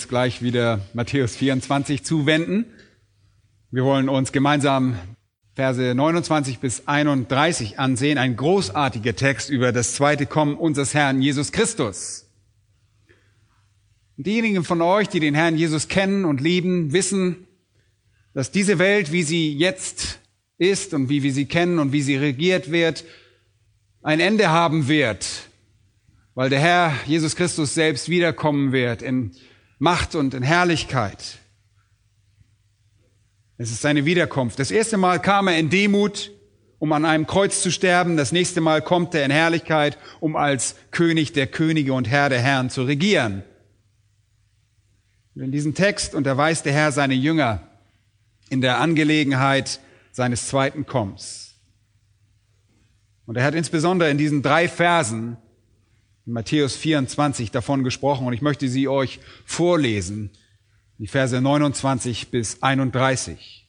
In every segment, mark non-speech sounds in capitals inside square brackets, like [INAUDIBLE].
Uns gleich wieder Matthäus 24 zuwenden. Wir wollen uns gemeinsam Verse 29 bis 31 ansehen, ein großartiger Text über das zweite Kommen unseres Herrn Jesus Christus. Diejenigen von euch, die den Herrn Jesus kennen und lieben, wissen, dass diese Welt, wie sie jetzt ist und wie wir sie kennen und wie sie regiert wird, ein Ende haben wird, weil der Herr Jesus Christus selbst wiederkommen wird in Macht und in Herrlichkeit. Es ist seine Wiederkunft. Das erste Mal kam er in Demut, um an einem Kreuz zu sterben. Das nächste Mal kommt er in Herrlichkeit, um als König der Könige und Herr der Herren zu regieren. Und in diesem Text unterweist der Herr seine Jünger in der Angelegenheit seines zweiten Kommens. Und er hat insbesondere in diesen drei Versen in Matthäus 24 davon gesprochen und ich möchte sie euch vorlesen, die Verse 29 bis 31.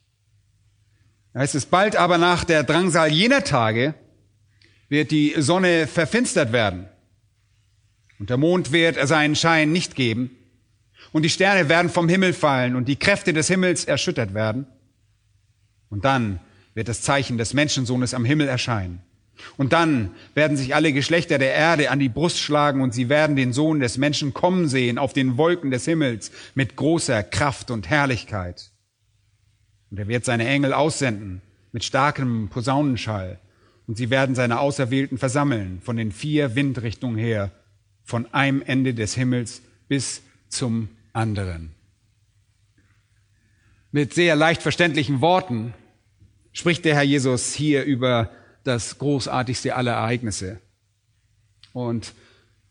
Da heißt es, bald aber nach der Drangsal jener Tage wird die Sonne verfinstert werden und der Mond wird seinen Schein nicht geben und die Sterne werden vom Himmel fallen und die Kräfte des Himmels erschüttert werden und dann wird das Zeichen des Menschensohnes am Himmel erscheinen. Und dann werden sich alle Geschlechter der Erde an die Brust schlagen und sie werden den Sohn des Menschen kommen sehen auf den Wolken des Himmels mit großer Kraft und Herrlichkeit. Und er wird seine Engel aussenden mit starkem Posaunenschall und sie werden seine Auserwählten versammeln von den vier Windrichtungen her, von einem Ende des Himmels bis zum anderen. Mit sehr leicht verständlichen Worten spricht der Herr Jesus hier über das großartigste aller Ereignisse. Und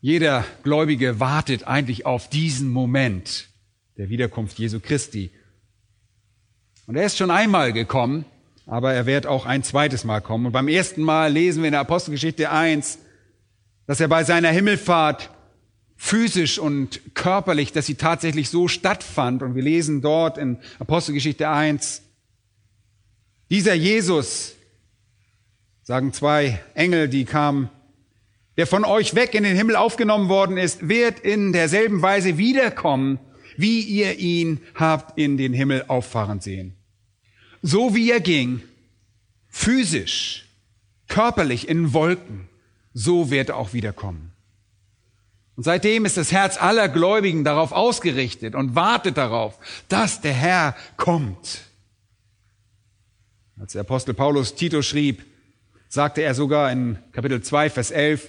jeder Gläubige wartet eigentlich auf diesen Moment der Wiederkunft Jesu Christi. Und er ist schon einmal gekommen, aber er wird auch ein zweites Mal kommen. Und beim ersten Mal lesen wir in der Apostelgeschichte 1, dass er bei seiner Himmelfahrt physisch und körperlich, dass sie tatsächlich so stattfand. Und wir lesen dort in Apostelgeschichte 1, dieser Jesus, sagen zwei Engel, die kamen, der von euch weg in den Himmel aufgenommen worden ist, wird in derselben Weise wiederkommen, wie ihr ihn habt in den Himmel auffahren sehen. So wie er ging, physisch, körperlich in Wolken, so wird er auch wiederkommen. Und seitdem ist das Herz aller Gläubigen darauf ausgerichtet und wartet darauf, dass der Herr kommt. Als der Apostel Paulus Tito schrieb, sagte er sogar in Kapitel 2, Vers 11,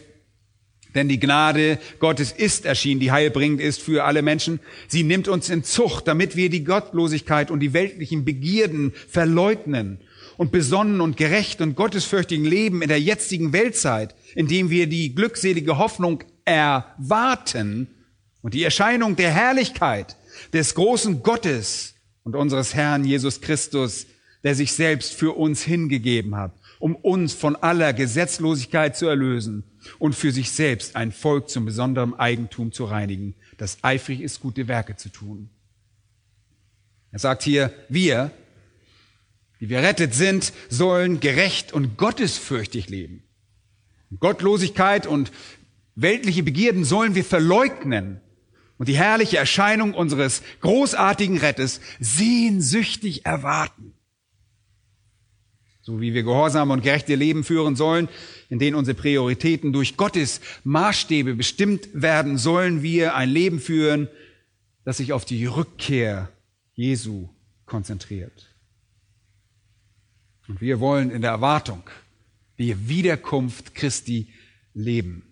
denn die Gnade Gottes ist erschienen, die heilbringend ist für alle Menschen. Sie nimmt uns in Zucht, damit wir die Gottlosigkeit und die weltlichen Begierden verleugnen und besonnen und gerecht und gottesfürchtigen leben in der jetzigen Weltzeit, indem wir die glückselige Hoffnung erwarten und die Erscheinung der Herrlichkeit des großen Gottes und unseres Herrn Jesus Christus, der sich selbst für uns hingegeben hat um uns von aller Gesetzlosigkeit zu erlösen und für sich selbst ein Volk zum besonderen Eigentum zu reinigen, das eifrig ist, gute Werke zu tun. Er sagt hier, wir, die wir rettet sind, sollen gerecht und gottesfürchtig leben. Gottlosigkeit und weltliche Begierden sollen wir verleugnen und die herrliche Erscheinung unseres großartigen Rettes sehnsüchtig erwarten so wie wir gehorsame und gerechte Leben führen sollen, in denen unsere Prioritäten durch Gottes Maßstäbe bestimmt werden, sollen wir ein Leben führen, das sich auf die Rückkehr Jesu konzentriert. Und wir wollen in der Erwartung die Wiederkunft Christi leben.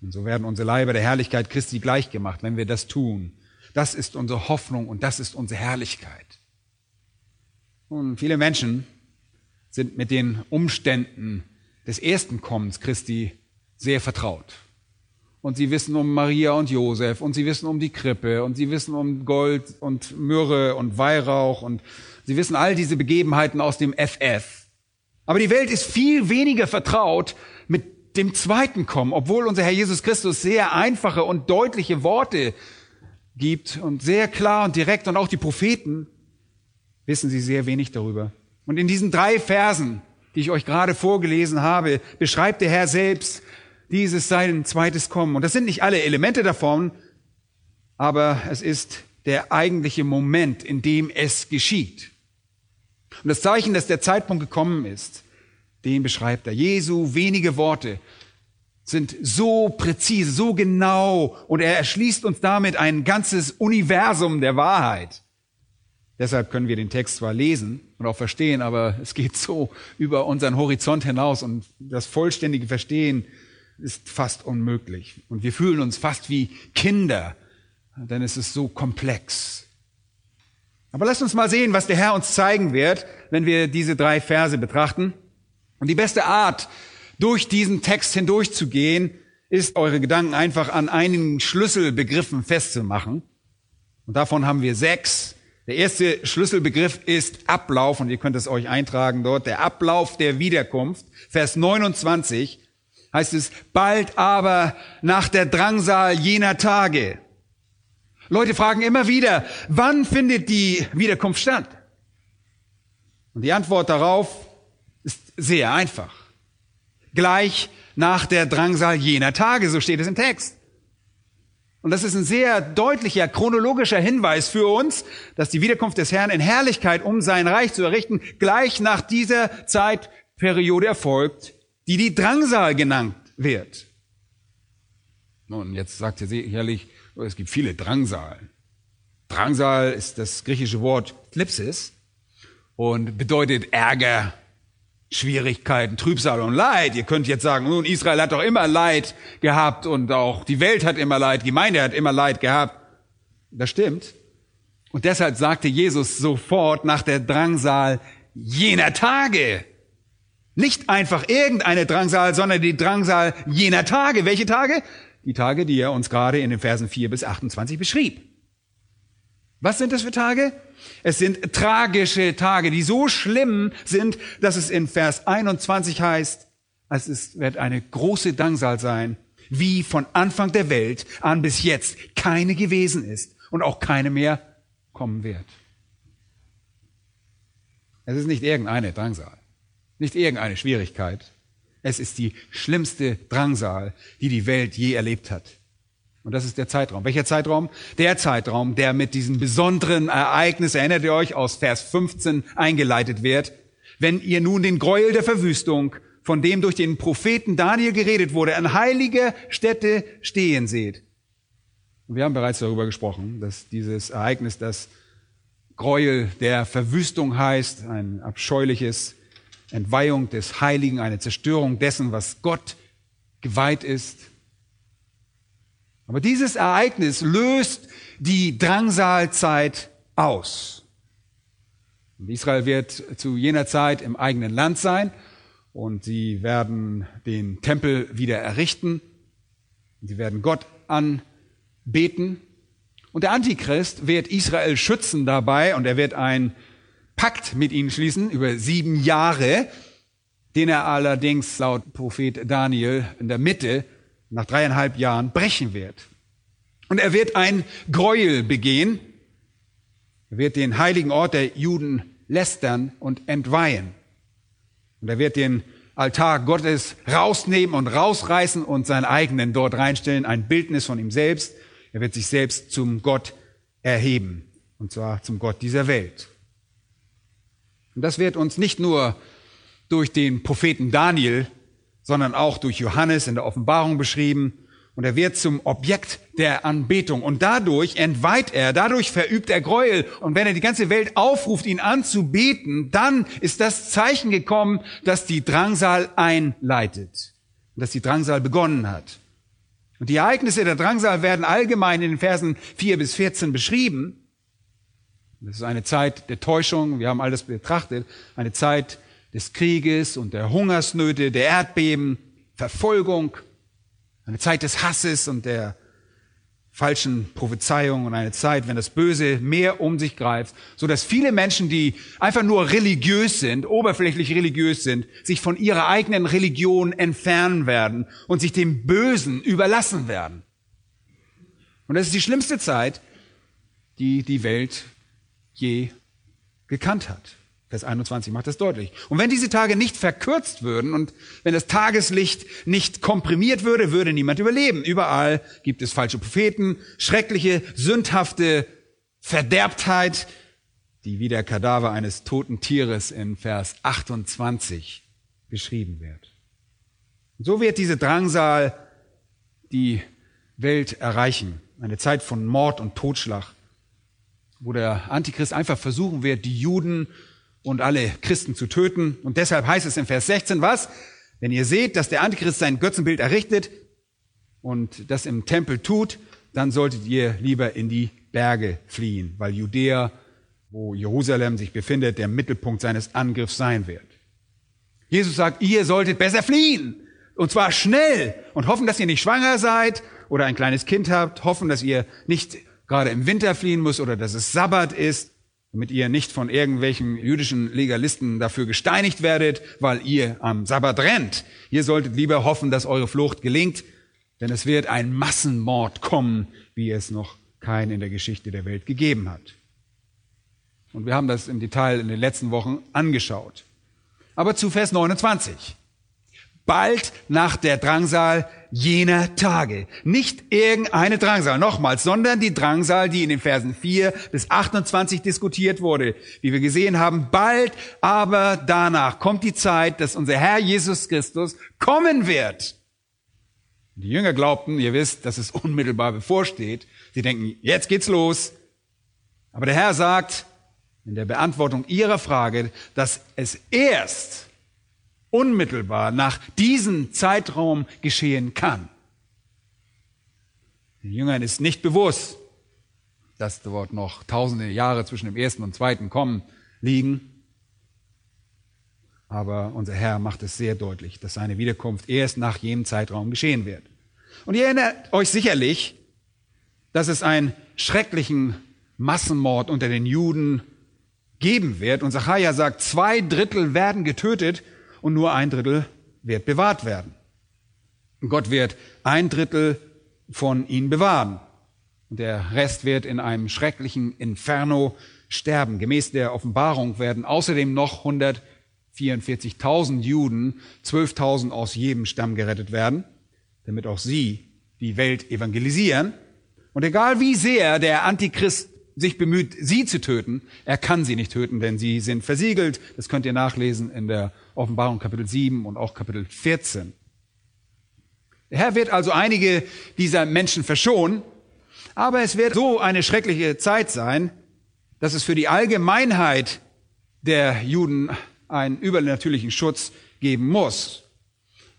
Und so werden unsere Leiber der Herrlichkeit Christi gleichgemacht, wenn wir das tun. Das ist unsere Hoffnung und das ist unsere Herrlichkeit. Und viele Menschen sind mit den Umständen des ersten Kommens Christi sehr vertraut. und sie wissen um Maria und Josef und sie wissen um die Krippe und sie wissen um Gold und Myrrhe und Weihrauch und sie wissen all diese Begebenheiten aus dem FF. Aber die Welt ist viel weniger vertraut mit dem zweiten Kommen, obwohl unser Herr Jesus Christus sehr einfache und deutliche Worte gibt und sehr klar und direkt und auch die Propheten wissen sie sehr wenig darüber. Und in diesen drei Versen, die ich euch gerade vorgelesen habe, beschreibt der Herr selbst, dieses sein zweites Kommen. Und das sind nicht alle Elemente davon, aber es ist der eigentliche Moment, in dem es geschieht. Und das Zeichen, dass der Zeitpunkt gekommen ist, den beschreibt er. Jesu wenige Worte sind so präzise, so genau und er erschließt uns damit ein ganzes Universum der Wahrheit. Deshalb können wir den Text zwar lesen und auch verstehen, aber es geht so über unseren Horizont hinaus und das vollständige Verstehen ist fast unmöglich. Und wir fühlen uns fast wie Kinder, denn es ist so komplex. Aber lasst uns mal sehen, was der Herr uns zeigen wird, wenn wir diese drei Verse betrachten. Und die beste Art, durch diesen Text hindurchzugehen, ist, eure Gedanken einfach an einigen Schlüsselbegriffen festzumachen. Und davon haben wir sechs. Der erste Schlüsselbegriff ist Ablauf, und ihr könnt es euch eintragen dort, der Ablauf der Wiederkunft. Vers 29 heißt es, bald aber nach der Drangsal jener Tage. Leute fragen immer wieder, wann findet die Wiederkunft statt? Und die Antwort darauf ist sehr einfach. Gleich nach der Drangsal jener Tage, so steht es im Text. Und das ist ein sehr deutlicher chronologischer Hinweis für uns, dass die Wiederkunft des Herrn in Herrlichkeit, um sein Reich zu errichten, gleich nach dieser Zeitperiode erfolgt, die die Drangsal genannt wird. Nun, jetzt sagt ihr sicherlich, oh, es gibt viele Drangsalen. Drangsal ist das griechische Wort Thlipsis und bedeutet Ärger, Schwierigkeiten, Trübsal und Leid. Ihr könnt jetzt sagen, nun, Israel hat doch immer Leid gehabt und auch die Welt hat immer Leid, die Gemeinde hat immer Leid gehabt. Das stimmt. Und deshalb sagte Jesus sofort nach der Drangsal jener Tage, nicht einfach irgendeine Drangsal, sondern die Drangsal jener Tage. Welche Tage? Die Tage, die er uns gerade in den Versen 4 bis 28 beschrieb. Was sind das für Tage? Es sind tragische Tage, die so schlimm sind, dass es in Vers 21 heißt, es wird eine große Drangsal sein, wie von Anfang der Welt an bis jetzt keine gewesen ist und auch keine mehr kommen wird. Es ist nicht irgendeine Drangsal. Nicht irgendeine Schwierigkeit. Es ist die schlimmste Drangsal, die die Welt je erlebt hat. Und das ist der Zeitraum. Welcher Zeitraum? Der Zeitraum, der mit diesem besonderen Ereignis, erinnert ihr euch, aus Vers 15 eingeleitet wird. Wenn ihr nun den Gräuel der Verwüstung, von dem durch den Propheten Daniel geredet wurde, an heiliger Stätte stehen seht. Und wir haben bereits darüber gesprochen, dass dieses Ereignis das Gräuel der Verwüstung heißt, ein abscheuliches Entweihung des Heiligen, eine Zerstörung dessen, was Gott geweiht ist. Aber dieses Ereignis löst die Drangsalzeit aus. Und Israel wird zu jener Zeit im eigenen Land sein und sie werden den Tempel wieder errichten. Sie werden Gott anbeten. Und der Antichrist wird Israel schützen dabei und er wird ein Pakt mit ihnen schließen über sieben Jahre, den er allerdings laut Prophet Daniel in der Mitte nach dreieinhalb Jahren brechen wird. Und er wird ein Gräuel begehen. Er wird den heiligen Ort der Juden lästern und entweihen. Und er wird den Altar Gottes rausnehmen und rausreißen und seinen eigenen dort reinstellen, ein Bildnis von ihm selbst. Er wird sich selbst zum Gott erheben, und zwar zum Gott dieser Welt. Und das wird uns nicht nur durch den Propheten Daniel, sondern auch durch Johannes in der Offenbarung beschrieben. Und er wird zum Objekt der Anbetung. Und dadurch entweiht er, dadurch verübt er Gräuel. Und wenn er die ganze Welt aufruft, ihn anzubeten, dann ist das Zeichen gekommen, dass die Drangsal einleitet. Und dass die Drangsal begonnen hat. Und die Ereignisse der Drangsal werden allgemein in den Versen 4 bis 14 beschrieben. Das ist eine Zeit der Täuschung, wir haben alles betrachtet, eine Zeit des Krieges und der Hungersnöte, der Erdbeben, Verfolgung. Eine Zeit des Hasses und der falschen Prophezeiungen und eine Zeit, wenn das Böse mehr um sich greift, so dass viele Menschen, die einfach nur religiös sind, oberflächlich religiös sind, sich von ihrer eigenen Religion entfernen werden und sich dem Bösen überlassen werden. Und das ist die schlimmste Zeit, die die Welt je gekannt hat. Vers 21 macht das deutlich. Und wenn diese Tage nicht verkürzt würden und wenn das Tageslicht nicht komprimiert würde, würde niemand überleben. Überall gibt es falsche Propheten, schreckliche, sündhafte Verderbtheit, die wie der Kadaver eines toten Tieres in Vers 28 beschrieben wird. Und so wird diese Drangsal die Welt erreichen. Eine Zeit von Mord und Totschlag, wo der Antichrist einfach versuchen wird, die Juden und alle Christen zu töten. Und deshalb heißt es in Vers 16 was? Wenn ihr seht, dass der Antichrist sein Götzenbild errichtet und das im Tempel tut, dann solltet ihr lieber in die Berge fliehen, weil Judäa, wo Jerusalem sich befindet, der Mittelpunkt seines Angriffs sein wird. Jesus sagt, ihr solltet besser fliehen. Und zwar schnell. Und hoffen, dass ihr nicht schwanger seid oder ein kleines Kind habt. Hoffen, dass ihr nicht gerade im Winter fliehen müsst oder dass es Sabbat ist damit ihr nicht von irgendwelchen jüdischen Legalisten dafür gesteinigt werdet, weil ihr am Sabbat rennt. Ihr solltet lieber hoffen, dass eure Flucht gelingt, denn es wird ein Massenmord kommen, wie es noch keinen in der Geschichte der Welt gegeben hat. Und wir haben das im Detail in den letzten Wochen angeschaut. Aber zu Vers 29 bald nach der Drangsal jener Tage. Nicht irgendeine Drangsal, nochmals, sondern die Drangsal, die in den Versen 4 bis 28 diskutiert wurde. Wie wir gesehen haben, bald aber danach kommt die Zeit, dass unser Herr Jesus Christus kommen wird. Die Jünger glaubten, ihr wisst, dass es unmittelbar bevorsteht. Sie denken, jetzt geht's los. Aber der Herr sagt in der Beantwortung ihrer Frage, dass es erst unmittelbar nach diesem Zeitraum geschehen kann. Den Jüngern ist nicht bewusst, dass dort noch tausende Jahre zwischen dem ersten und zweiten Kommen liegen. Aber unser Herr macht es sehr deutlich, dass seine Wiederkunft erst nach jenem Zeitraum geschehen wird. Und ihr erinnert euch sicherlich, dass es einen schrecklichen Massenmord unter den Juden geben wird. Und Zachariah sagt, zwei Drittel werden getötet und nur ein Drittel wird bewahrt werden. Gott wird ein Drittel von ihnen bewahren. Und der Rest wird in einem schrecklichen Inferno sterben. Gemäß der Offenbarung werden außerdem noch 144.000 Juden, 12.000 aus jedem Stamm gerettet werden, damit auch sie die Welt evangelisieren. Und egal wie sehr der Antichrist sich bemüht, sie zu töten, er kann sie nicht töten, denn sie sind versiegelt. Das könnt ihr nachlesen in der Offenbarung Kapitel 7 und auch Kapitel 14. Der Herr wird also einige dieser Menschen verschonen, aber es wird so eine schreckliche Zeit sein, dass es für die Allgemeinheit der Juden einen übernatürlichen Schutz geben muss.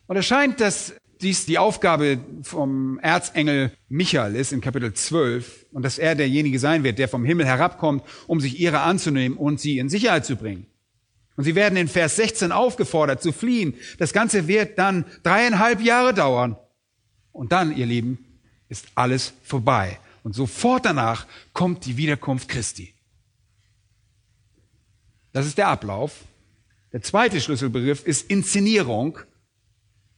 Und es scheint, dass dies die Aufgabe vom Erzengel Michael ist in Kapitel 12 und dass er derjenige sein wird, der vom Himmel herabkommt, um sich ihrer anzunehmen und sie in Sicherheit zu bringen. Und sie werden in Vers 16 aufgefordert zu fliehen. Das Ganze wird dann dreieinhalb Jahre dauern. Und dann, ihr Lieben, ist alles vorbei. Und sofort danach kommt die Wiederkunft Christi. Das ist der Ablauf. Der zweite Schlüsselbegriff ist Inszenierung.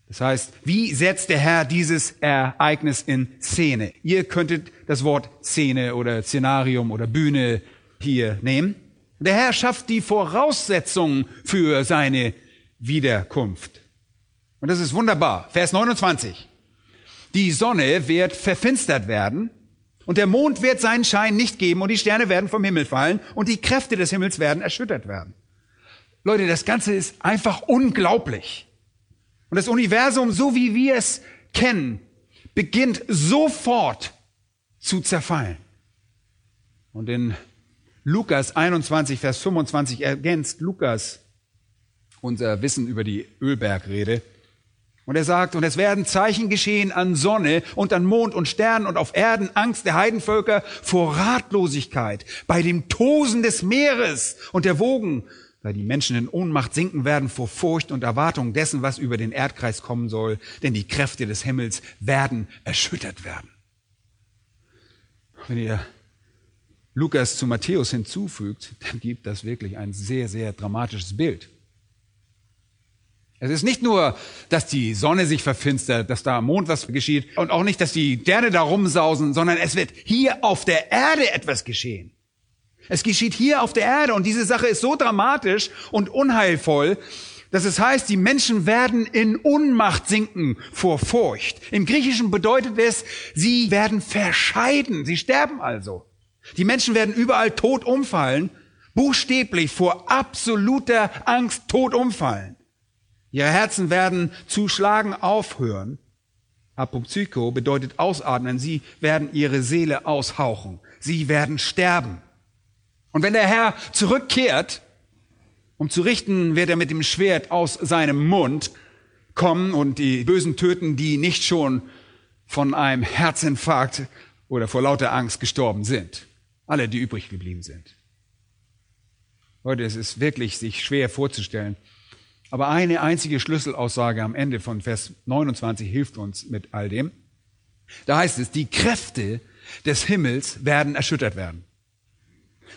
Das heißt, wie setzt der Herr dieses Ereignis in Szene? Ihr könntet das Wort Szene oder Szenarium oder Bühne hier nehmen. Der Herr schafft die Voraussetzungen für seine Wiederkunft. Und das ist wunderbar. Vers 29. Die Sonne wird verfinstert werden und der Mond wird seinen Schein nicht geben und die Sterne werden vom Himmel fallen und die Kräfte des Himmels werden erschüttert werden. Leute, das Ganze ist einfach unglaublich. Und das Universum, so wie wir es kennen, beginnt sofort zu zerfallen. Und in Lukas 21, Vers 25 ergänzt Lukas unser Wissen über die Ölbergrede. Und er sagt, und es werden Zeichen geschehen an Sonne und an Mond und Sternen und auf Erden Angst der Heidenvölker vor Ratlosigkeit, bei dem Tosen des Meeres und der Wogen da die Menschen in Ohnmacht sinken werden vor Furcht und Erwartung dessen, was über den Erdkreis kommen soll, denn die Kräfte des Himmels werden erschüttert werden. Wenn ihr Lukas zu Matthäus hinzufügt, dann gibt das wirklich ein sehr, sehr dramatisches Bild. Es ist nicht nur, dass die Sonne sich verfinstert, dass da am Mond was geschieht und auch nicht, dass die Sterne da rumsausen, sondern es wird hier auf der Erde etwas geschehen. Es geschieht hier auf der Erde und diese Sache ist so dramatisch und unheilvoll, dass es heißt, die Menschen werden in Unmacht sinken vor Furcht. Im Griechischen bedeutet es, sie werden verscheiden, sie sterben also. Die Menschen werden überall tot umfallen, buchstäblich vor absoluter Angst tot umfallen. Ihre Herzen werden zu schlagen aufhören. Apopsycho bedeutet ausatmen. Sie werden ihre Seele aushauchen. Sie werden sterben. Und wenn der Herr zurückkehrt, um zu richten, wird er mit dem Schwert aus seinem Mund kommen und die Bösen töten, die nicht schon von einem Herzinfarkt oder vor lauter Angst gestorben sind. Alle, die übrig geblieben sind. Leute, es ist wirklich sich schwer vorzustellen. Aber eine einzige Schlüsselaussage am Ende von Vers 29 hilft uns mit all dem. Da heißt es, die Kräfte des Himmels werden erschüttert werden.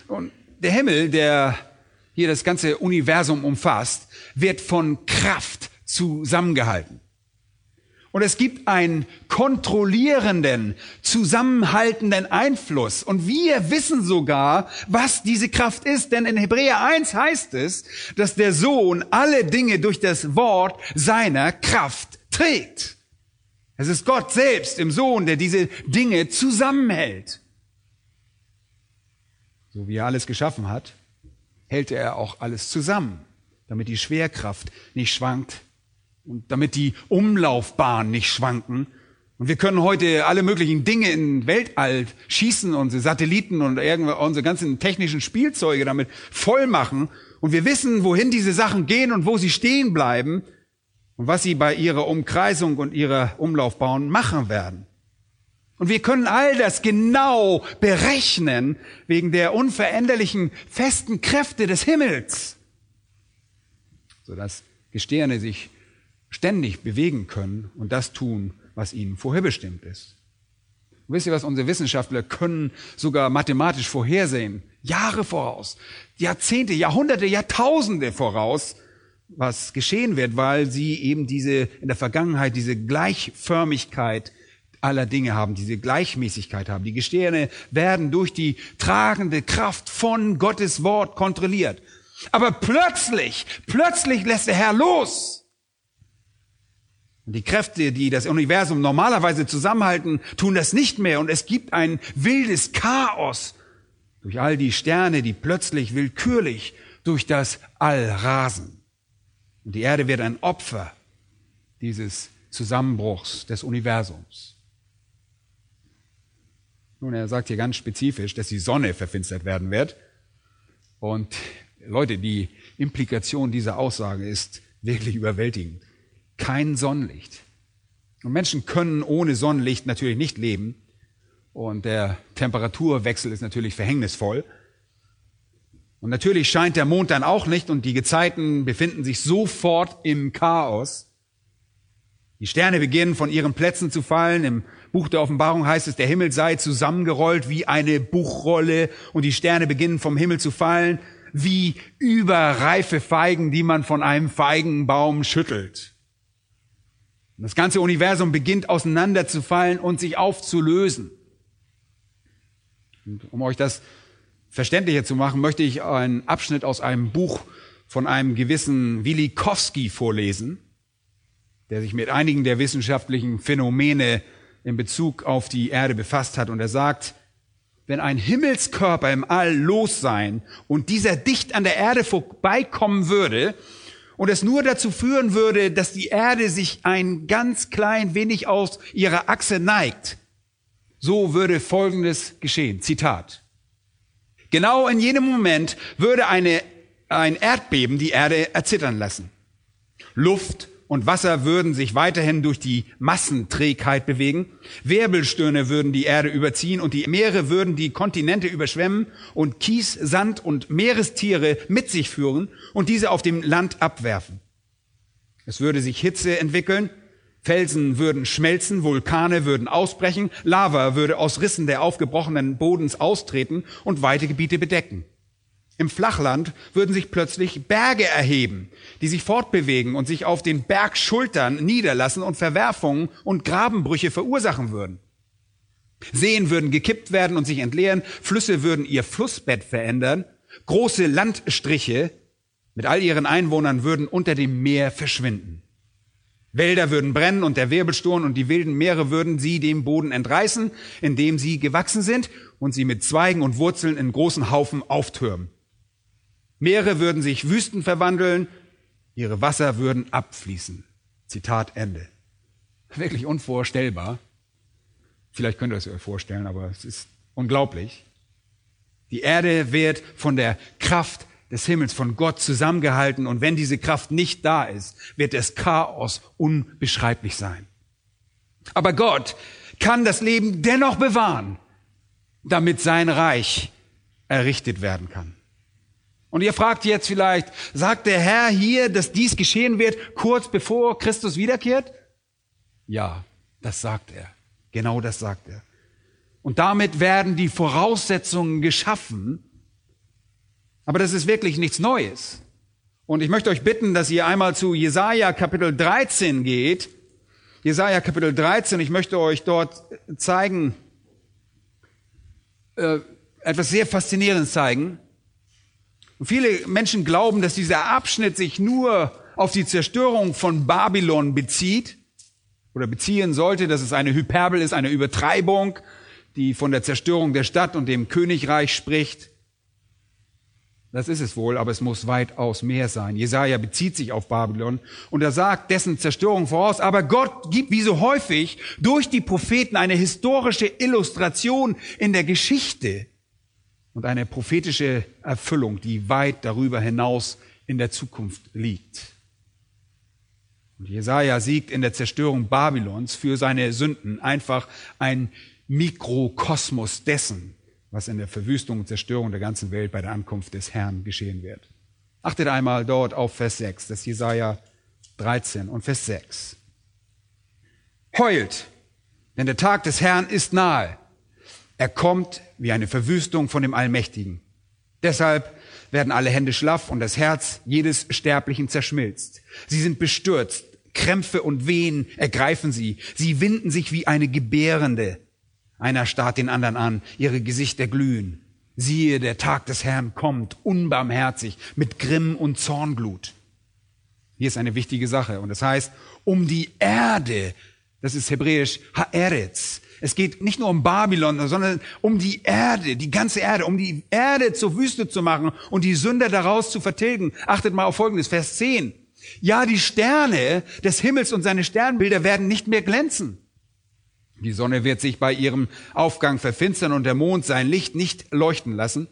Und der Himmel, der hier das ganze Universum umfasst, wird von Kraft zusammengehalten. Und es gibt einen kontrollierenden, zusammenhaltenden Einfluss. Und wir wissen sogar, was diese Kraft ist. Denn in Hebräer 1 heißt es, dass der Sohn alle Dinge durch das Wort seiner Kraft trägt. Es ist Gott selbst im Sohn, der diese Dinge zusammenhält. So wie er alles geschaffen hat, hält er auch alles zusammen, damit die Schwerkraft nicht schwankt und damit die Umlaufbahnen nicht schwanken. Und wir können heute alle möglichen Dinge in Weltall schießen, unsere Satelliten und unsere ganzen technischen Spielzeuge damit voll machen. Und wir wissen, wohin diese Sachen gehen und wo sie stehen bleiben und was sie bei ihrer Umkreisung und ihrer Umlaufbahn machen werden. Und wir können all das genau berechnen wegen der unveränderlichen festen Kräfte des Himmels, sodass Gestirne sich ständig bewegen können und das tun, was ihnen vorherbestimmt ist. Und wisst ihr was, unsere Wissenschaftler können sogar mathematisch vorhersehen, Jahre voraus, Jahrzehnte, Jahrhunderte, Jahrtausende voraus, was geschehen wird, weil sie eben diese, in der Vergangenheit diese Gleichförmigkeit aller Dinge haben, diese Gleichmäßigkeit haben. Die Gestirne werden durch die tragende Kraft von Gottes Wort kontrolliert. Aber plötzlich, plötzlich lässt der Herr los. Und die Kräfte, die das Universum normalerweise zusammenhalten, tun das nicht mehr. Und es gibt ein wildes Chaos durch all die Sterne, die plötzlich willkürlich durch das All rasen. Und die Erde wird ein Opfer dieses Zusammenbruchs des Universums. Nun, er sagt hier ganz spezifisch, dass die Sonne verfinstert werden wird. Und Leute, die Implikation dieser Aussage ist wirklich überwältigend kein Sonnenlicht. Und Menschen können ohne Sonnenlicht natürlich nicht leben. Und der Temperaturwechsel ist natürlich verhängnisvoll. Und natürlich scheint der Mond dann auch nicht und die Gezeiten befinden sich sofort im Chaos. Die Sterne beginnen von ihren Plätzen zu fallen. Im Buch der Offenbarung heißt es, der Himmel sei zusammengerollt wie eine Buchrolle und die Sterne beginnen vom Himmel zu fallen wie überreife Feigen, die man von einem Feigenbaum schüttelt. Und das ganze Universum beginnt auseinanderzufallen und sich aufzulösen. Und um euch das verständlicher zu machen, möchte ich einen Abschnitt aus einem Buch von einem gewissen Willi Kowski vorlesen, der sich mit einigen der wissenschaftlichen Phänomene in Bezug auf die Erde befasst hat. Und er sagt, wenn ein Himmelskörper im All los sein und dieser dicht an der Erde vorbeikommen würde, und es nur dazu führen würde, dass die Erde sich ein ganz klein wenig aus ihrer Achse neigt, so würde Folgendes geschehen. Zitat. Genau in jenem Moment würde eine, ein Erdbeben die Erde erzittern lassen. Luft und Wasser würden sich weiterhin durch die Massenträgheit bewegen. Wirbelstürme würden die Erde überziehen und die Meere würden die Kontinente überschwemmen und Kies, Sand und Meerestiere mit sich führen und diese auf dem Land abwerfen. Es würde sich Hitze entwickeln, Felsen würden schmelzen, Vulkane würden ausbrechen, Lava würde aus Rissen der aufgebrochenen Bodens austreten und weite Gebiete bedecken. Im Flachland würden sich plötzlich Berge erheben, die sich fortbewegen und sich auf den Bergschultern niederlassen und Verwerfungen und Grabenbrüche verursachen würden. Seen würden gekippt werden und sich entleeren, Flüsse würden ihr Flussbett verändern, große Landstriche mit all ihren Einwohnern würden unter dem Meer verschwinden. Wälder würden brennen und der Wirbelsturm und die wilden Meere würden sie dem Boden entreißen, in dem sie gewachsen sind und sie mit Zweigen und Wurzeln in großen Haufen auftürmen. Meere würden sich Wüsten verwandeln, ihre Wasser würden abfließen. Zitat Ende. Wirklich unvorstellbar. Vielleicht könnt ihr es euch vorstellen, aber es ist unglaublich. Die Erde wird von der Kraft des Himmels, von Gott zusammengehalten und wenn diese Kraft nicht da ist, wird das Chaos unbeschreiblich sein. Aber Gott kann das Leben dennoch bewahren, damit sein Reich errichtet werden kann. Und ihr fragt jetzt vielleicht, sagt der Herr hier, dass dies geschehen wird, kurz bevor Christus wiederkehrt? Ja, das sagt er. Genau das sagt er. Und damit werden die Voraussetzungen geschaffen. Aber das ist wirklich nichts Neues. Und ich möchte euch bitten, dass ihr einmal zu Jesaja Kapitel 13 geht. Jesaja Kapitel 13. Ich möchte euch dort zeigen, äh, etwas sehr Faszinierendes zeigen. Und viele Menschen glauben, dass dieser Abschnitt sich nur auf die Zerstörung von Babylon bezieht oder beziehen sollte, dass es eine Hyperbel ist, eine Übertreibung, die von der Zerstörung der Stadt und dem Königreich spricht. Das ist es wohl, aber es muss weitaus mehr sein. Jesaja bezieht sich auf Babylon und er sagt dessen Zerstörung voraus. Aber Gott gibt wie so häufig durch die Propheten eine historische Illustration in der Geschichte und eine prophetische Erfüllung, die weit darüber hinaus in der Zukunft liegt. Und Jesaja siegt in der Zerstörung Babylons für seine Sünden einfach ein Mikrokosmos dessen, was in der Verwüstung und Zerstörung der ganzen Welt bei der Ankunft des Herrn geschehen wird. Achtet einmal dort auf Vers 6, das Jesaja 13 und Vers 6. Heult, denn der Tag des Herrn ist nahe. Er kommt wie eine Verwüstung von dem Allmächtigen. Deshalb werden alle Hände schlaff und das Herz jedes Sterblichen zerschmilzt. Sie sind bestürzt, Krämpfe und Wehen ergreifen sie. Sie winden sich wie eine Gebärende. Einer starrt den anderen an, ihre Gesichter glühen. Siehe, der Tag des Herrn kommt, unbarmherzig, mit Grimm und Zornglut. Hier ist eine wichtige Sache und das heißt, um die Erde, das ist hebräisch Haaretz, es geht nicht nur um Babylon, sondern um die Erde, die ganze Erde, um die Erde zur Wüste zu machen und die Sünder daraus zu vertilgen. Achtet mal auf Folgendes, Vers 10. Ja, die Sterne des Himmels und seine Sternbilder werden nicht mehr glänzen. Die Sonne wird sich bei ihrem Aufgang verfinstern und der Mond sein Licht nicht leuchten lassen.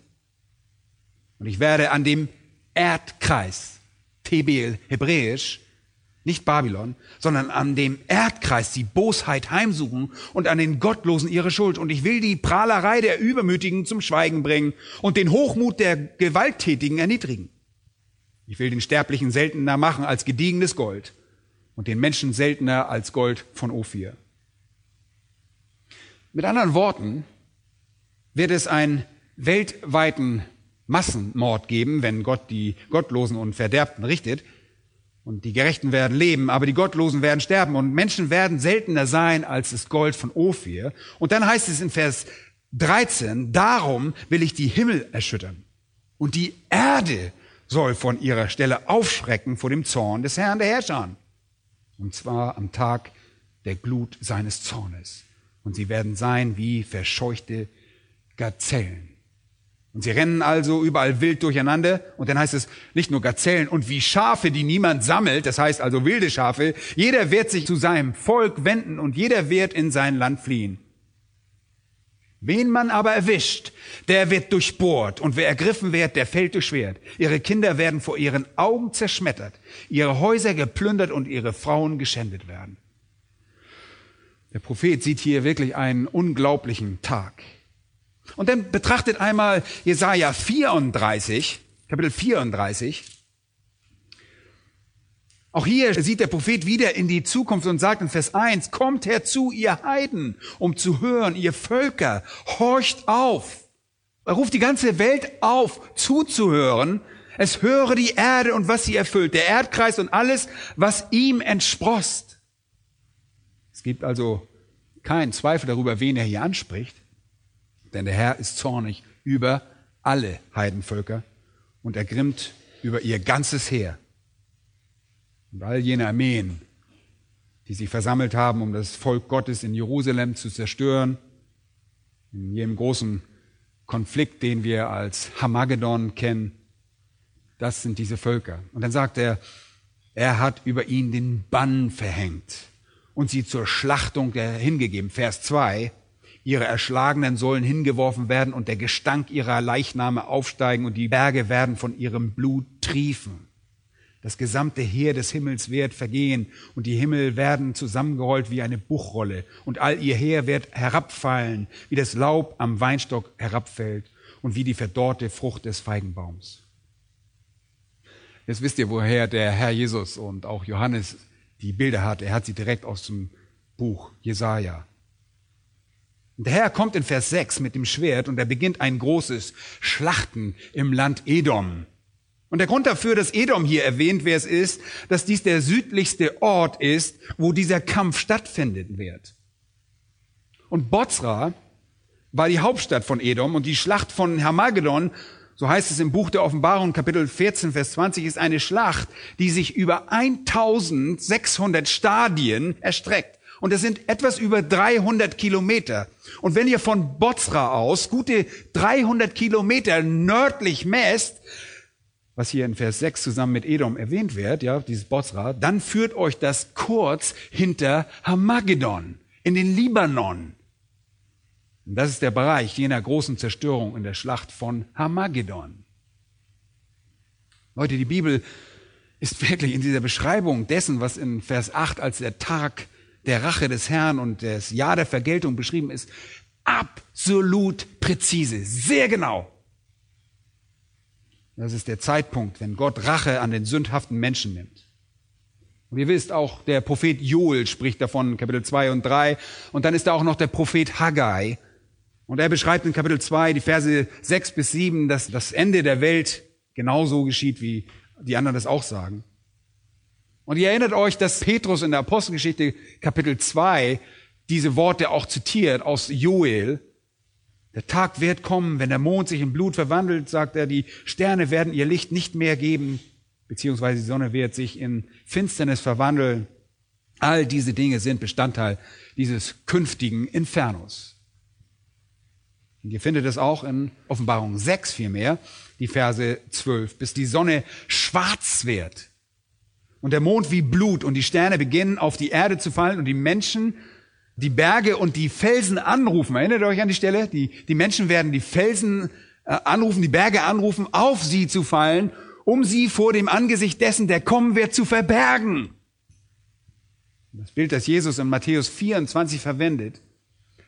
Und ich werde an dem Erdkreis, Tebel, hebräisch, nicht Babylon, sondern an dem Erdkreis die Bosheit heimsuchen und an den Gottlosen ihre Schuld. Und ich will die Prahlerei der Übermütigen zum Schweigen bringen und den Hochmut der Gewalttätigen erniedrigen. Ich will den Sterblichen seltener machen als gediegenes Gold und den Menschen seltener als Gold von Ophir. Mit anderen Worten wird es einen weltweiten Massenmord geben, wenn Gott die Gottlosen und Verderbten richtet. Und die Gerechten werden leben, aber die Gottlosen werden sterben. Und Menschen werden seltener sein als das Gold von Ophir. Und dann heißt es in Vers 13, darum will ich die Himmel erschüttern. Und die Erde soll von ihrer Stelle aufschrecken vor dem Zorn des Herrn der Herrscher. Und zwar am Tag der Glut seines Zornes. Und sie werden sein wie verscheuchte Gazellen. Und sie rennen also überall wild durcheinander. Und dann heißt es nicht nur Gazellen und wie Schafe, die niemand sammelt, das heißt also wilde Schafe. Jeder wird sich zu seinem Volk wenden und jeder wird in sein Land fliehen. Wen man aber erwischt, der wird durchbohrt und wer ergriffen wird, der fällt durch Schwert. Ihre Kinder werden vor ihren Augen zerschmettert, ihre Häuser geplündert und ihre Frauen geschändet werden. Der Prophet sieht hier wirklich einen unglaublichen Tag. Und dann betrachtet einmal Jesaja 34, Kapitel 34. Auch hier sieht der Prophet wieder in die Zukunft und sagt in Vers 1, kommt herzu, ihr Heiden, um zu hören, ihr Völker, horcht auf. Er ruft die ganze Welt auf, zuzuhören. Es höre die Erde und was sie erfüllt, der Erdkreis und alles, was ihm entsprost gibt also keinen Zweifel darüber, wen er hier anspricht, denn der Herr ist zornig über alle Heidenvölker und ergrimmt über ihr ganzes Heer. Und all jene Armeen, die sich versammelt haben, um das Volk Gottes in Jerusalem zu zerstören, in jedem großen Konflikt, den wir als Hamagedon kennen, das sind diese Völker. Und dann sagt er, er hat über ihn den Bann verhängt und sie zur Schlachtung hingegeben. Vers 2. Ihre Erschlagenen sollen hingeworfen werden und der Gestank ihrer Leichname aufsteigen und die Berge werden von ihrem Blut triefen. Das gesamte Heer des Himmels wird vergehen und die Himmel werden zusammengerollt wie eine Buchrolle und all ihr Heer wird herabfallen, wie das Laub am Weinstock herabfällt und wie die verdorrte Frucht des Feigenbaums. Jetzt wisst ihr, woher der Herr Jesus und auch Johannes die Bilder hat. Er hat sie direkt aus dem Buch Jesaja. Und der Herr kommt in Vers 6 mit dem Schwert und er beginnt ein großes Schlachten im Land Edom. Und der Grund dafür, dass Edom hier erwähnt es ist, dass dies der südlichste Ort ist, wo dieser Kampf stattfinden wird. Und Bozra war die Hauptstadt von Edom und die Schlacht von Hermagedon so heißt es im Buch der Offenbarung, Kapitel 14, Vers 20, ist eine Schlacht, die sich über 1600 Stadien erstreckt. Und es sind etwas über 300 Kilometer. Und wenn ihr von Bozra aus gute 300 Kilometer nördlich messt, was hier in Vers 6 zusammen mit Edom erwähnt wird, ja, dieses Bozra, dann führt euch das kurz hinter Hamagedon, in den Libanon. Und das ist der Bereich jener großen Zerstörung in der Schlacht von Hamagedon. Leute, die Bibel ist wirklich in dieser Beschreibung dessen, was in Vers 8 als der Tag der Rache des Herrn und das Jahr der Vergeltung beschrieben ist, absolut präzise, sehr genau. Das ist der Zeitpunkt, wenn Gott Rache an den sündhaften Menschen nimmt. Und ihr wisst auch, der Prophet Joel spricht davon, Kapitel 2 und 3. Und dann ist da auch noch der Prophet Haggai, und er beschreibt in Kapitel 2, die Verse 6 bis 7, dass das Ende der Welt genauso geschieht, wie die anderen das auch sagen. Und ihr erinnert euch, dass Petrus in der Apostelgeschichte Kapitel 2 diese Worte auch zitiert aus Joel. Der Tag wird kommen, wenn der Mond sich in Blut verwandelt, sagt er, die Sterne werden ihr Licht nicht mehr geben, beziehungsweise die Sonne wird sich in Finsternis verwandeln. All diese Dinge sind Bestandteil dieses künftigen Infernos. Und ihr findet es auch in Offenbarung 6 vielmehr, die Verse 12, bis die Sonne schwarz wird und der Mond wie Blut und die Sterne beginnen auf die Erde zu fallen und die Menschen die Berge und die Felsen anrufen. Erinnert euch an die Stelle? Die, die Menschen werden die Felsen äh, anrufen, die Berge anrufen, auf sie zu fallen, um sie vor dem Angesicht dessen, der kommen wird, zu verbergen. Das Bild, das Jesus in Matthäus 24 verwendet,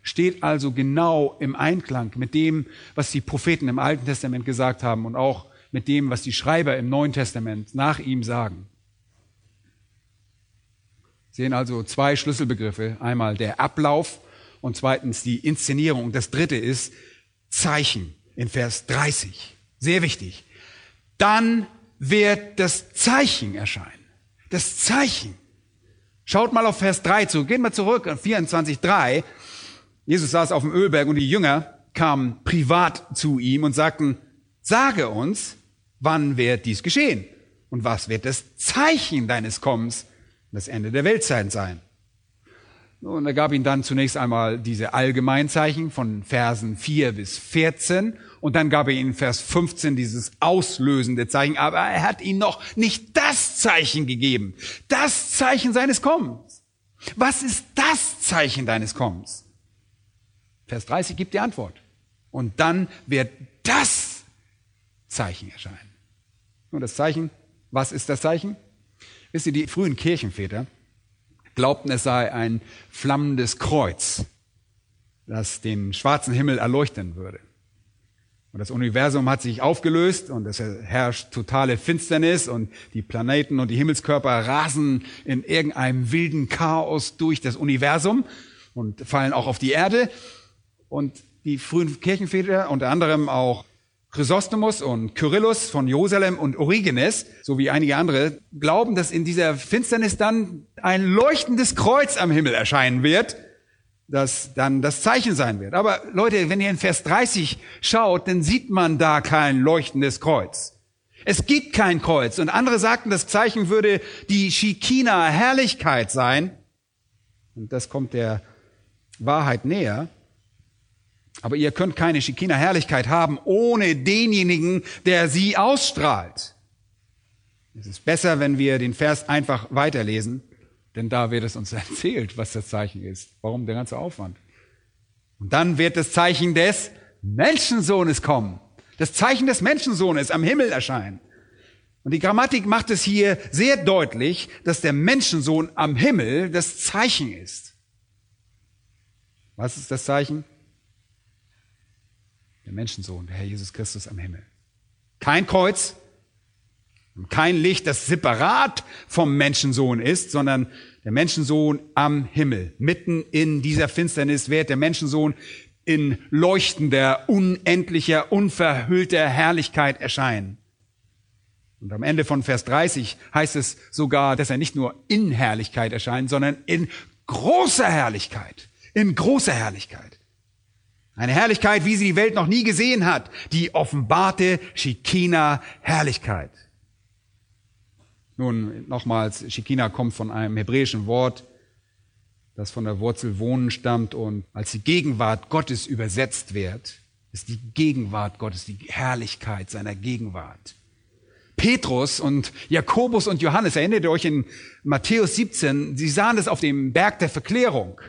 steht also genau im Einklang mit dem, was die Propheten im Alten Testament gesagt haben und auch mit dem, was die Schreiber im Neuen Testament nach ihm sagen. Sehen also zwei Schlüsselbegriffe. Einmal der Ablauf und zweitens die Inszenierung. Das dritte ist Zeichen in Vers 30. Sehr wichtig. Dann wird das Zeichen erscheinen. Das Zeichen. Schaut mal auf Vers 3 zu. Gehen wir zurück, 24.3. Jesus saß auf dem Ölberg und die Jünger kamen privat zu ihm und sagten, sage uns, wann wird dies geschehen? Und was wird das Zeichen deines Kommens, das Ende der Weltzeit sein? Und er gab ihnen dann zunächst einmal diese Allgemeinzeichen von Versen 4 bis 14 und dann gab er ihnen Vers 15 dieses auslösende Zeichen, aber er hat ihnen noch nicht das Zeichen gegeben, das Zeichen seines Kommens. Was ist das Zeichen deines Kommens? Vers 30 gibt die Antwort. Und dann wird das Zeichen erscheinen. Und das Zeichen, was ist das Zeichen? Wisst ihr, die frühen Kirchenväter glaubten, es sei ein flammendes Kreuz, das den schwarzen Himmel erleuchten würde. Und das Universum hat sich aufgelöst und es herrscht totale Finsternis und die Planeten und die Himmelskörper rasen in irgendeinem wilden Chaos durch das Universum und fallen auch auf die Erde. Und die frühen Kirchenväter, unter anderem auch Chrysostomus und Kyrillus von Jerusalem und Origenes, sowie einige andere, glauben, dass in dieser Finsternis dann ein leuchtendes Kreuz am Himmel erscheinen wird, das dann das Zeichen sein wird. Aber Leute, wenn ihr in Vers 30 schaut, dann sieht man da kein leuchtendes Kreuz. Es gibt kein Kreuz. Und andere sagten, das Zeichen würde die Shikina Herrlichkeit sein. Und das kommt der Wahrheit näher. Aber ihr könnt keine Shikina Herrlichkeit haben ohne denjenigen, der sie ausstrahlt. Es ist besser, wenn wir den Vers einfach weiterlesen, denn da wird es uns [LAUGHS] erzählt, was das Zeichen ist. Warum der ganze Aufwand? Und dann wird das Zeichen des Menschensohnes kommen. Das Zeichen des Menschensohnes am Himmel erscheinen. Und die Grammatik macht es hier sehr deutlich, dass der Menschensohn am Himmel das Zeichen ist. Was ist das Zeichen? Der Menschensohn, der Herr Jesus Christus am Himmel. Kein Kreuz und kein Licht, das separat vom Menschensohn ist, sondern der Menschensohn am Himmel. Mitten in dieser Finsternis wird der Menschensohn in leuchtender, unendlicher, unverhüllter Herrlichkeit erscheinen. Und am Ende von Vers 30 heißt es sogar, dass er nicht nur in Herrlichkeit erscheint, sondern in großer Herrlichkeit. In großer Herrlichkeit. Eine Herrlichkeit, wie sie die Welt noch nie gesehen hat. Die offenbarte Shekina Herrlichkeit. Nun, nochmals, Shekina kommt von einem hebräischen Wort, das von der Wurzel wohnen stammt und als die Gegenwart Gottes übersetzt wird, ist die Gegenwart Gottes, die Herrlichkeit seiner Gegenwart. Petrus und Jakobus und Johannes, erinnert ihr euch in Matthäus 17, sie sahen das auf dem Berg der Verklärung.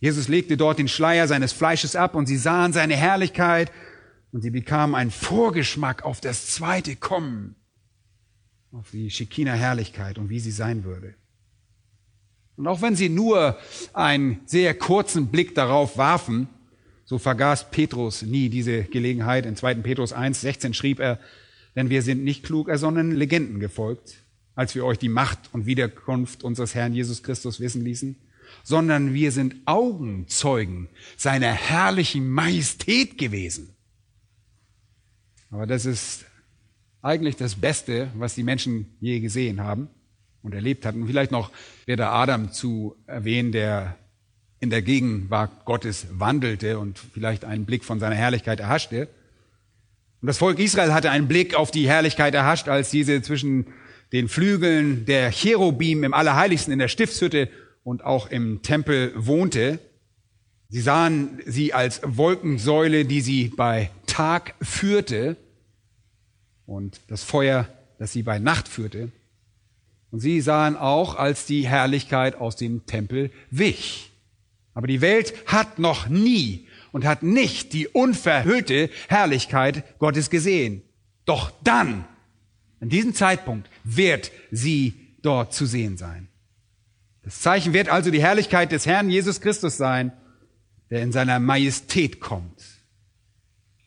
Jesus legte dort den Schleier seines Fleisches ab und sie sahen seine Herrlichkeit und sie bekamen einen Vorgeschmack auf das zweite Kommen, auf die Shekinah Herrlichkeit und wie sie sein würde. Und auch wenn sie nur einen sehr kurzen Blick darauf warfen, so vergaß Petrus nie diese Gelegenheit. In 2. Petrus 1, 16 schrieb er, denn wir sind nicht klug, sondern Legenden gefolgt, als wir euch die Macht und Wiederkunft unseres Herrn Jesus Christus wissen ließen sondern wir sind Augenzeugen seiner herrlichen Majestät gewesen. Aber das ist eigentlich das Beste, was die Menschen je gesehen haben und erlebt hatten. Vielleicht noch wäre da Adam zu erwähnen, der in der Gegenwart Gottes wandelte und vielleicht einen Blick von seiner Herrlichkeit erhaschte. Und das Volk Israel hatte einen Blick auf die Herrlichkeit erhascht, als diese zwischen den Flügeln der Cherubim im Allerheiligsten in der Stiftshütte und auch im Tempel wohnte. Sie sahen sie als Wolkensäule, die sie bei Tag führte und das Feuer, das sie bei Nacht führte. Und sie sahen auch, als die Herrlichkeit aus dem Tempel wich. Aber die Welt hat noch nie und hat nicht die unverhüllte Herrlichkeit Gottes gesehen. Doch dann, an diesem Zeitpunkt, wird sie dort zu sehen sein. Das Zeichen wird also die Herrlichkeit des Herrn Jesus Christus sein, der in seiner Majestät kommt.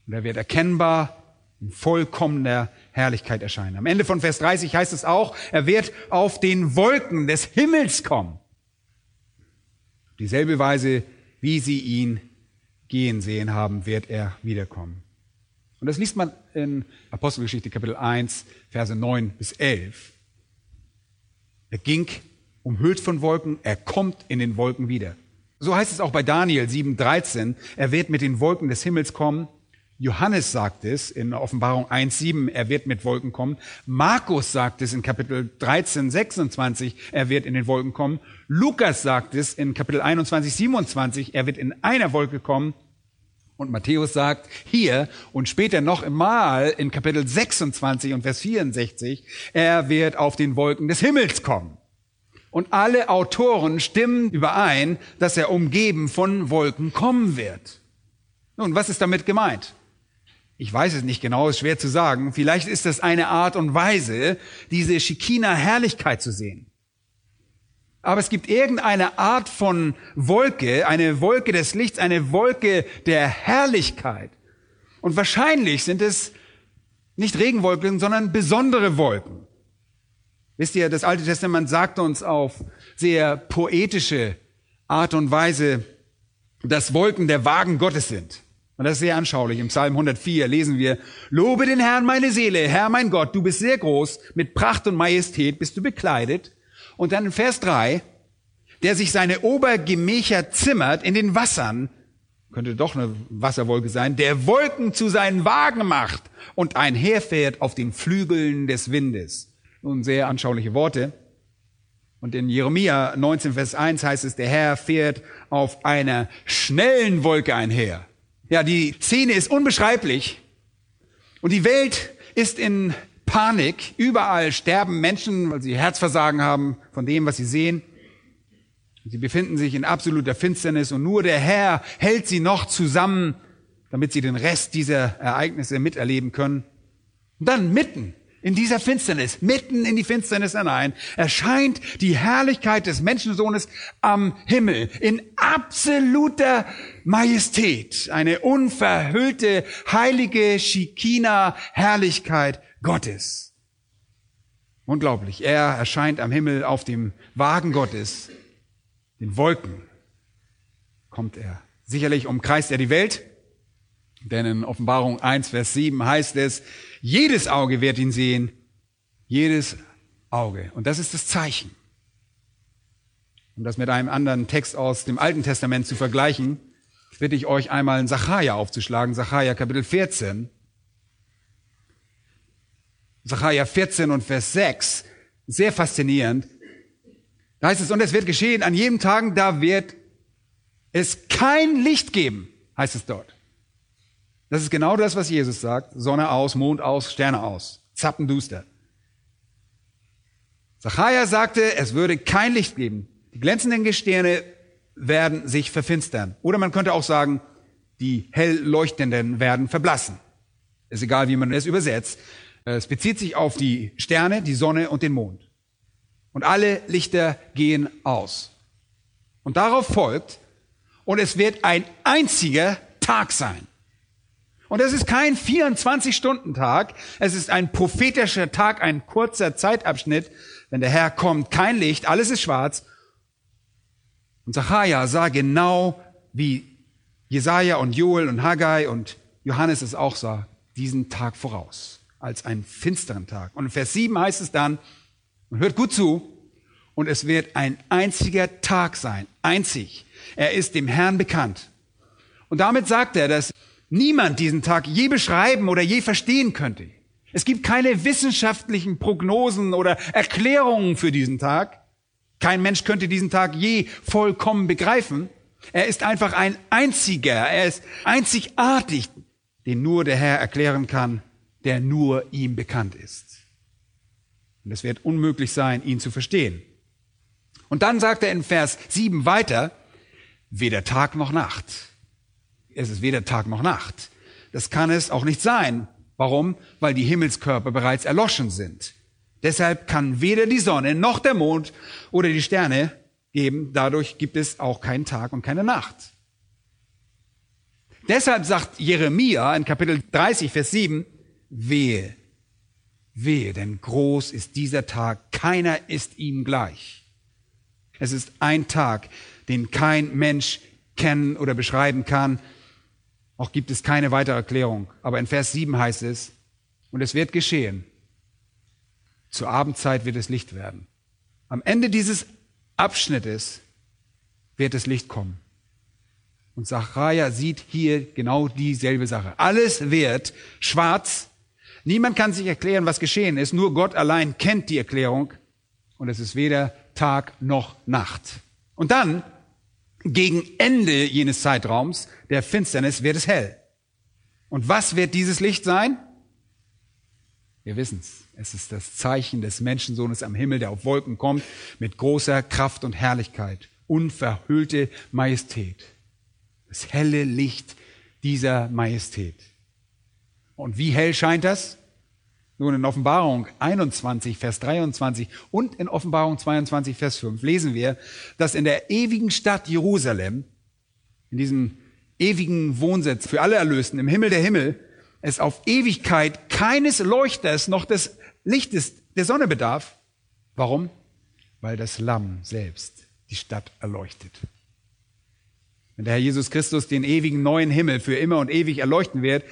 Und er wird erkennbar in vollkommener Herrlichkeit erscheinen. Am Ende von Vers 30 heißt es auch, er wird auf den Wolken des Himmels kommen. Dieselbe Weise, wie sie ihn gehen sehen haben, wird er wiederkommen. Und das liest man in Apostelgeschichte Kapitel 1, Verse 9 bis 11. Er ging umhüllt von Wolken, er kommt in den Wolken wieder. So heißt es auch bei Daniel 7,13, er wird mit den Wolken des Himmels kommen. Johannes sagt es in Offenbarung 1,7, er wird mit Wolken kommen. Markus sagt es in Kapitel 13, 26, er wird in den Wolken kommen. Lukas sagt es in Kapitel 21, 27, er wird in einer Wolke kommen. Und Matthäus sagt hier und später noch einmal in Kapitel 26 und Vers 64, er wird auf den Wolken des Himmels kommen. Und alle Autoren stimmen überein, dass er umgeben von Wolken kommen wird. Nun, was ist damit gemeint? Ich weiß es nicht genau, ist schwer zu sagen. Vielleicht ist das eine Art und Weise, diese Schikina-Herrlichkeit zu sehen. Aber es gibt irgendeine Art von Wolke, eine Wolke des Lichts, eine Wolke der Herrlichkeit. Und wahrscheinlich sind es nicht Regenwolken, sondern besondere Wolken. Wisst ihr, das Alte Testament sagt uns auf sehr poetische Art und Weise, dass Wolken der Wagen Gottes sind. Und das ist sehr anschaulich. Im Psalm 104 lesen wir, Lobe den Herrn meine Seele, Herr mein Gott, du bist sehr groß, mit Pracht und Majestät bist du bekleidet. Und dann in Vers 3, der sich seine Obergemächer zimmert in den Wassern, könnte doch eine Wasserwolke sein, der Wolken zu seinen Wagen macht und einherfährt auf den Flügeln des Windes. Nun sehr anschauliche Worte. Und in Jeremia 19, Vers 1 heißt es, der Herr fährt auf einer schnellen Wolke einher. Ja, die Szene ist unbeschreiblich. Und die Welt ist in Panik. Überall sterben Menschen, weil sie Herzversagen haben von dem, was sie sehen. Sie befinden sich in absoluter Finsternis und nur der Herr hält sie noch zusammen, damit sie den Rest dieser Ereignisse miterleben können. Und dann mitten in dieser Finsternis, mitten in die Finsternis hinein, erscheint die Herrlichkeit des Menschensohnes am Himmel in absoluter Majestät. Eine unverhüllte, heilige Schikina-Herrlichkeit Gottes. Unglaublich. Er erscheint am Himmel auf dem Wagen Gottes, den Wolken kommt er. Sicherlich umkreist er die Welt, denn in Offenbarung 1, Vers 7 heißt es, jedes Auge wird ihn sehen. Jedes Auge. Und das ist das Zeichen. Um das mit einem anderen Text aus dem Alten Testament zu vergleichen, bitte ich euch einmal in Sacharja aufzuschlagen. Sacharja Kapitel 14. Sacharja 14 und Vers 6. Sehr faszinierend. Da heißt es, und es wird geschehen an jedem Tag, da wird es kein Licht geben, heißt es dort. Das ist genau das, was Jesus sagt. Sonne aus, Mond aus, Sterne aus. Zappenduster. Zachariah sagte, es würde kein Licht geben. Die glänzenden Sterne werden sich verfinstern. Oder man könnte auch sagen, die hell leuchtenden werden verblassen. Ist egal, wie man es übersetzt. Es bezieht sich auf die Sterne, die Sonne und den Mond. Und alle Lichter gehen aus. Und darauf folgt, und es wird ein einziger Tag sein. Und es ist kein 24-Stunden-Tag, es ist ein prophetischer Tag, ein kurzer Zeitabschnitt. Wenn der Herr kommt, kein Licht, alles ist schwarz. Und Zachariah sah genau, wie Jesaja und Joel und Haggai und Johannes es auch sah, diesen Tag voraus, als einen finsteren Tag. Und in Vers 7 heißt es dann, und hört gut zu, und es wird ein einziger Tag sein, einzig. Er ist dem Herrn bekannt. Und damit sagt er, dass niemand diesen Tag je beschreiben oder je verstehen könnte. Es gibt keine wissenschaftlichen Prognosen oder Erklärungen für diesen Tag. Kein Mensch könnte diesen Tag je vollkommen begreifen. Er ist einfach ein einziger, er ist einzigartig, den nur der Herr erklären kann, der nur ihm bekannt ist. Und es wird unmöglich sein, ihn zu verstehen. Und dann sagt er in Vers 7 weiter, weder Tag noch Nacht es ist weder Tag noch Nacht. Das kann es auch nicht sein. Warum? Weil die Himmelskörper bereits erloschen sind. Deshalb kann weder die Sonne noch der Mond oder die Sterne geben. Dadurch gibt es auch keinen Tag und keine Nacht. Deshalb sagt Jeremia in Kapitel 30, Vers 7, wehe, wehe, denn groß ist dieser Tag, keiner ist ihm gleich. Es ist ein Tag, den kein Mensch kennen oder beschreiben kann, auch gibt es keine weitere Erklärung. Aber in Vers 7 heißt es, und es wird geschehen. Zur Abendzeit wird es Licht werden. Am Ende dieses Abschnittes wird das Licht kommen. Und Zachariah sieht hier genau dieselbe Sache. Alles wird schwarz. Niemand kann sich erklären, was geschehen ist. Nur Gott allein kennt die Erklärung. Und es ist weder Tag noch Nacht. Und dann gegen Ende jenes Zeitraums der Finsternis wird es hell. Und was wird dieses Licht sein? Wir wissen's. Es ist das Zeichen des Menschensohnes am Himmel, der auf Wolken kommt, mit großer Kraft und Herrlichkeit, unverhüllte Majestät. Das helle Licht dieser Majestät. Und wie hell scheint das? Nun, in Offenbarung 21, Vers 23 und in Offenbarung 22, Vers 5 lesen wir, dass in der ewigen Stadt Jerusalem, in diesem ewigen Wohnsitz für alle Erlösten, im Himmel der Himmel, es auf Ewigkeit keines Leuchters noch des Lichtes der Sonne bedarf. Warum? Weil das Lamm selbst die Stadt erleuchtet. Wenn der Herr Jesus Christus den ewigen neuen Himmel für immer und ewig erleuchten wird,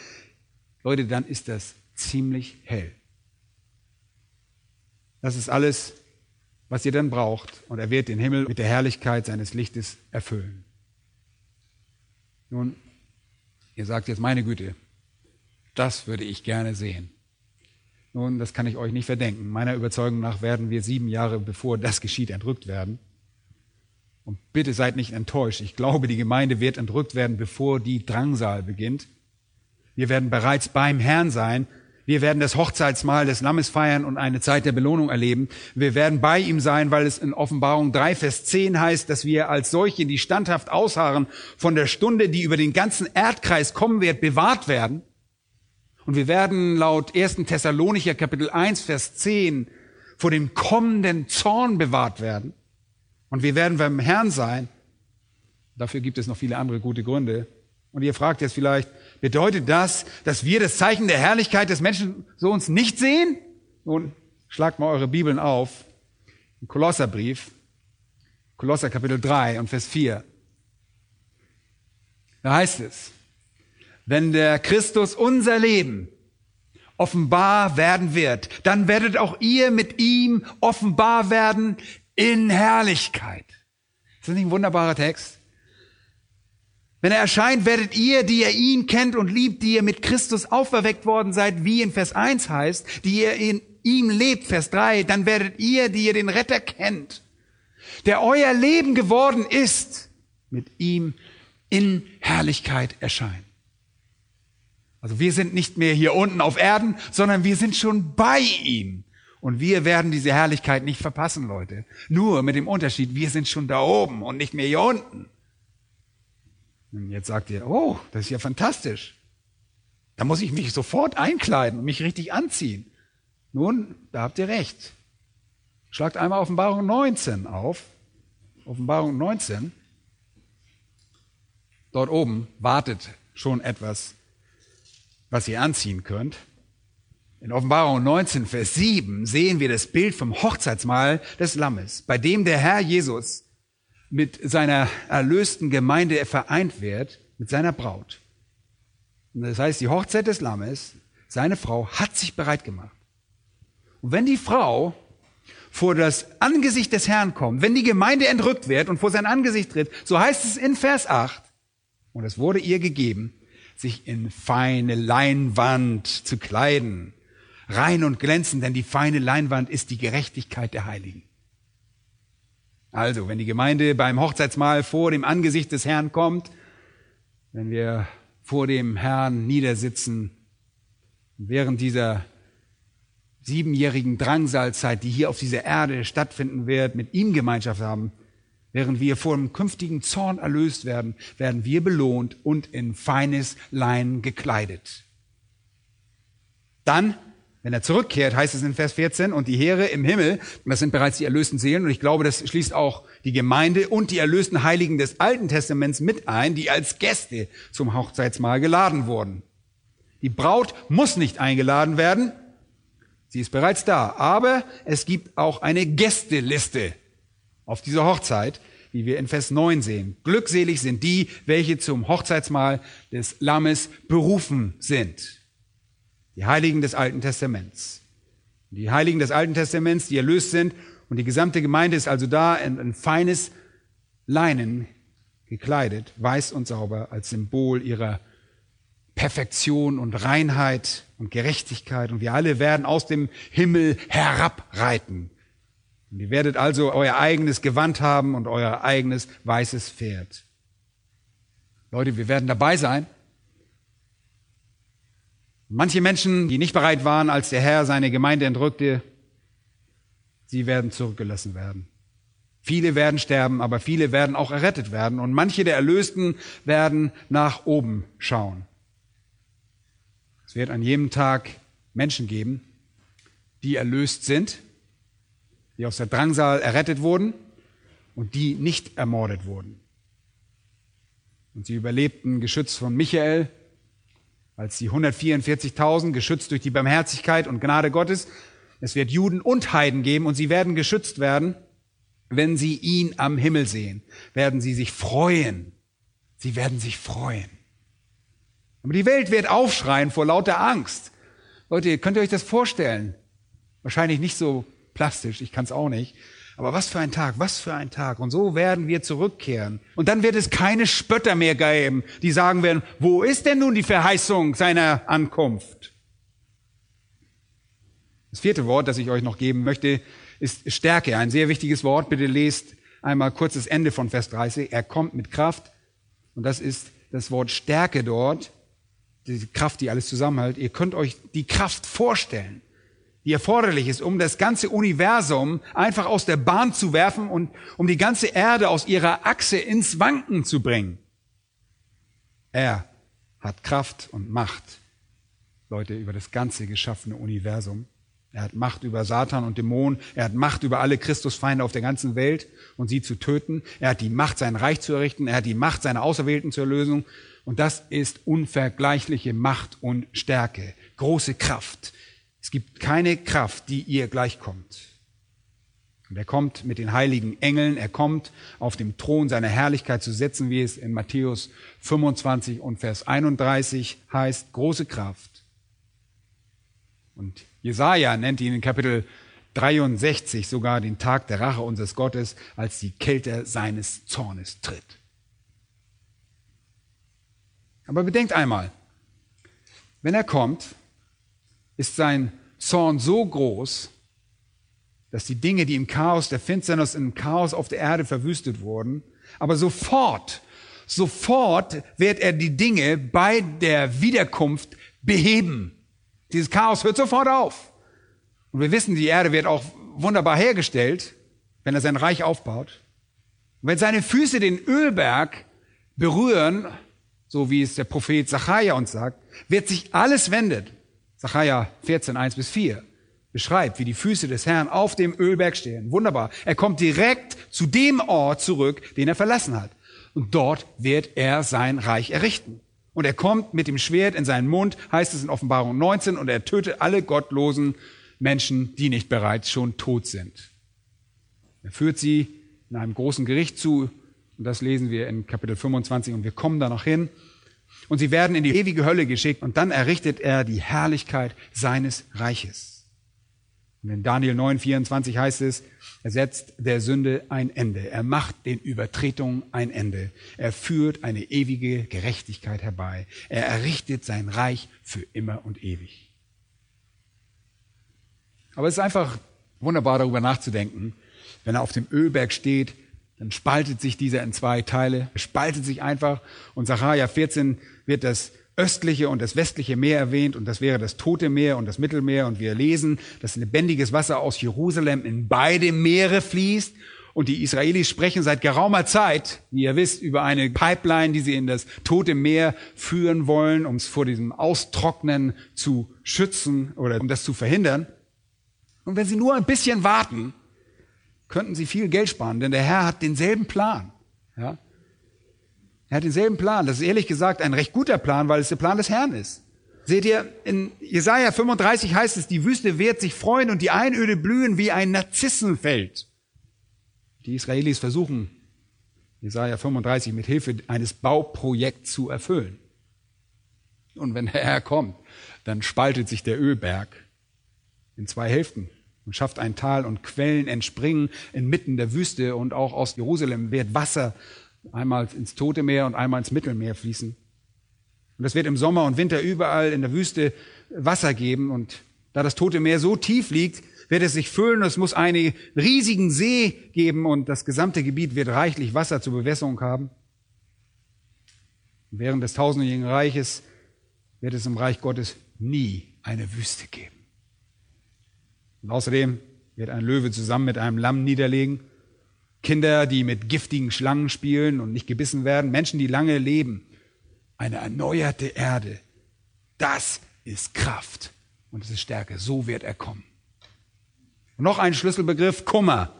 Leute, dann ist das ziemlich hell. Das ist alles, was ihr dann braucht. Und er wird den Himmel mit der Herrlichkeit seines Lichtes erfüllen. Nun, ihr sagt jetzt, meine Güte, das würde ich gerne sehen. Nun, das kann ich euch nicht verdenken. Meiner Überzeugung nach werden wir sieben Jahre bevor das geschieht entrückt werden. Und bitte seid nicht enttäuscht. Ich glaube, die Gemeinde wird entrückt werden, bevor die Drangsal beginnt. Wir werden bereits beim Herrn sein. Wir werden das Hochzeitsmahl des Lammes feiern und eine Zeit der Belohnung erleben. Wir werden bei ihm sein, weil es in Offenbarung 3, Vers 10 heißt, dass wir als solche, die standhaft ausharren, von der Stunde, die über den ganzen Erdkreis kommen wird, bewahrt werden. Und wir werden laut 1. Thessalonicher Kapitel 1, Vers 10 vor dem kommenden Zorn bewahrt werden. Und wir werden beim Herrn sein. Dafür gibt es noch viele andere gute Gründe. Und ihr fragt jetzt vielleicht, bedeutet das, dass wir das Zeichen der Herrlichkeit des Menschen so uns nicht sehen? Nun, schlagt mal eure Bibeln auf. Im Kolosserbrief, Kolosser Kapitel 3 und Vers 4. Da heißt es, wenn der Christus unser Leben offenbar werden wird, dann werdet auch ihr mit ihm offenbar werden in Herrlichkeit. Ist das nicht ein wunderbarer Text? Wenn er erscheint, werdet ihr, die ihr ihn kennt und liebt, die ihr mit Christus auferweckt worden seid, wie in Vers 1 heißt, die ihr in ihm lebt, Vers 3, dann werdet ihr, die ihr den Retter kennt, der euer Leben geworden ist, mit ihm in Herrlichkeit erscheinen. Also wir sind nicht mehr hier unten auf Erden, sondern wir sind schon bei ihm. Und wir werden diese Herrlichkeit nicht verpassen, Leute. Nur mit dem Unterschied, wir sind schon da oben und nicht mehr hier unten. Und jetzt sagt ihr, oh, das ist ja fantastisch. Da muss ich mich sofort einkleiden und mich richtig anziehen. Nun, da habt ihr recht. Schlagt einmal Offenbarung 19 auf. Offenbarung 19. Dort oben wartet schon etwas was ihr anziehen könnt. In Offenbarung 19, Vers 7 sehen wir das Bild vom Hochzeitsmahl des Lammes, bei dem der Herr Jesus mit seiner erlösten Gemeinde vereint wird, mit seiner Braut. Und das heißt, die Hochzeit des Lammes, seine Frau, hat sich bereit gemacht. Und wenn die Frau vor das Angesicht des Herrn kommt, wenn die Gemeinde entrückt wird und vor sein Angesicht tritt, so heißt es in Vers 8, und es wurde ihr gegeben, sich in feine Leinwand zu kleiden. Rein und glänzend, denn die feine Leinwand ist die Gerechtigkeit der Heiligen. Also, wenn die Gemeinde beim Hochzeitsmahl vor dem Angesicht des Herrn kommt, wenn wir vor dem Herrn niedersitzen, während dieser siebenjährigen Drangsalzeit, die hier auf dieser Erde stattfinden wird, mit ihm Gemeinschaft haben, Während wir vor dem künftigen Zorn erlöst werden, werden wir belohnt und in feines Lein gekleidet. Dann, wenn er zurückkehrt, heißt es in Vers 14, und die Heere im Himmel, das sind bereits die erlösten Seelen, und ich glaube, das schließt auch die Gemeinde und die erlösten Heiligen des Alten Testaments mit ein, die als Gäste zum Hochzeitsmahl geladen wurden. Die Braut muss nicht eingeladen werden, sie ist bereits da, aber es gibt auch eine Gästeliste auf dieser Hochzeit, wie wir in Vers 9 sehen. Glückselig sind die, welche zum Hochzeitsmahl des Lammes berufen sind. Die Heiligen des Alten Testaments. Die Heiligen des Alten Testaments, die erlöst sind, und die gesamte Gemeinde ist also da in ein feines Leinen gekleidet, weiß und sauber, als Symbol ihrer Perfektion und Reinheit und Gerechtigkeit. Und wir alle werden aus dem Himmel herabreiten und ihr werdet also euer eigenes Gewand haben und euer eigenes weißes Pferd. Leute, wir werden dabei sein. Manche Menschen, die nicht bereit waren, als der Herr seine Gemeinde entrückte, sie werden zurückgelassen werden. Viele werden sterben, aber viele werden auch errettet werden. Und manche der Erlösten werden nach oben schauen. Es wird an jedem Tag Menschen geben, die erlöst sind, die aus der Drangsal errettet wurden und die nicht ermordet wurden. Und sie überlebten geschützt von Michael, als die 144.000 geschützt durch die Barmherzigkeit und Gnade Gottes. Es wird Juden und Heiden geben und sie werden geschützt werden wenn sie ihn am Himmel sehen, werden sie sich freuen. Sie werden sich freuen. Aber die Welt wird aufschreien vor lauter Angst. Leute, könnt ihr euch das vorstellen? Wahrscheinlich nicht so plastisch, ich kann es auch nicht. Aber was für ein Tag, was für ein Tag. Und so werden wir zurückkehren. Und dann wird es keine Spötter mehr geben, die sagen werden, wo ist denn nun die Verheißung seiner Ankunft? Das vierte Wort, das ich euch noch geben möchte, ist Stärke, ein sehr wichtiges Wort. Bitte lest einmal kurz das Ende von Vers 30. Er kommt mit Kraft. Und das ist das Wort Stärke dort, die Kraft, die alles zusammenhält. Ihr könnt euch die Kraft vorstellen, die erforderlich ist, um das ganze Universum einfach aus der Bahn zu werfen und um die ganze Erde aus ihrer Achse ins Wanken zu bringen. Er hat Kraft und Macht, Leute, über das ganze geschaffene Universum. Er hat Macht über Satan und Dämonen. Er hat Macht über alle Christusfeinde auf der ganzen Welt und sie zu töten. Er hat die Macht, sein Reich zu errichten. Er hat die Macht, seine Auserwählten zur Erlösung. Und das ist unvergleichliche Macht und Stärke. Große Kraft. Es gibt keine Kraft, die ihr gleichkommt. Und er kommt mit den heiligen Engeln. Er kommt auf dem Thron seiner Herrlichkeit zu setzen, wie es in Matthäus 25 und Vers 31 heißt. Große Kraft. Und Jesaja nennt ihn in Kapitel 63 sogar den Tag der Rache unseres Gottes, als die Kälte seines Zornes tritt. Aber bedenkt einmal, wenn er kommt, ist sein Zorn so groß, dass die Dinge, die im Chaos der Finsternis, im Chaos auf der Erde verwüstet wurden, aber sofort, sofort wird er die Dinge bei der Wiederkunft beheben. Dieses Chaos hört sofort auf. Und wir wissen, die Erde wird auch wunderbar hergestellt, wenn er sein Reich aufbaut. Und wenn seine Füße den Ölberg berühren, so wie es der Prophet Zachariah uns sagt, wird sich alles wendet. Zachariah 14, 1 bis 4 beschreibt, wie die Füße des Herrn auf dem Ölberg stehen. Wunderbar. Er kommt direkt zu dem Ort zurück, den er verlassen hat. Und dort wird er sein Reich errichten. Und er kommt mit dem Schwert in seinen Mund, heißt es in Offenbarung 19, und er tötet alle gottlosen Menschen, die nicht bereits schon tot sind. Er führt sie in einem großen Gericht zu, und das lesen wir in Kapitel 25, und wir kommen da noch hin. Und sie werden in die ewige Hölle geschickt, und dann errichtet er die Herrlichkeit seines Reiches. Und in Daniel 9, 24 heißt es, er setzt der Sünde ein Ende. Er macht den Übertretungen ein Ende. Er führt eine ewige Gerechtigkeit herbei. Er errichtet sein Reich für immer und ewig. Aber es ist einfach wunderbar darüber nachzudenken. Wenn er auf dem Ölberg steht, dann spaltet sich dieser in zwei Teile. Er spaltet sich einfach. Und Sacharja 14 wird das östliche und das westliche Meer erwähnt und das wäre das Tote Meer und das Mittelmeer und wir lesen, dass lebendiges Wasser aus Jerusalem in beide Meere fließt und die Israelis sprechen seit geraumer Zeit, wie ihr wisst, über eine Pipeline, die sie in das Tote Meer führen wollen, um es vor diesem Austrocknen zu schützen oder um das zu verhindern. Und wenn sie nur ein bisschen warten, könnten sie viel Geld sparen, denn der Herr hat denselben Plan. Ja? Er hat denselben Plan. Das ist ehrlich gesagt ein recht guter Plan, weil es der Plan des Herrn ist. Seht ihr, in Jesaja 35 heißt es, die Wüste wird sich freuen und die Einöde blühen wie ein Narzissenfeld. Die Israelis versuchen, Jesaja 35 mit Hilfe eines Bauprojekts zu erfüllen. Und wenn der Herr kommt, dann spaltet sich der Ölberg in zwei Hälften und schafft ein Tal und Quellen entspringen inmitten der Wüste und auch aus Jerusalem wird Wasser einmal ins Tote Meer und einmal ins Mittelmeer fließen. Und es wird im Sommer und Winter überall in der Wüste Wasser geben. Und da das Tote Meer so tief liegt, wird es sich füllen. Es muss einen riesigen See geben und das gesamte Gebiet wird reichlich Wasser zur Bewässerung haben. während des tausendjährigen Reiches wird es im Reich Gottes nie eine Wüste geben. Und außerdem wird ein Löwe zusammen mit einem Lamm niederlegen. Kinder, die mit giftigen Schlangen spielen und nicht gebissen werden. Menschen, die lange leben. Eine erneuerte Erde. Das ist Kraft und es ist Stärke. So wird er kommen. Und noch ein Schlüsselbegriff, Kummer.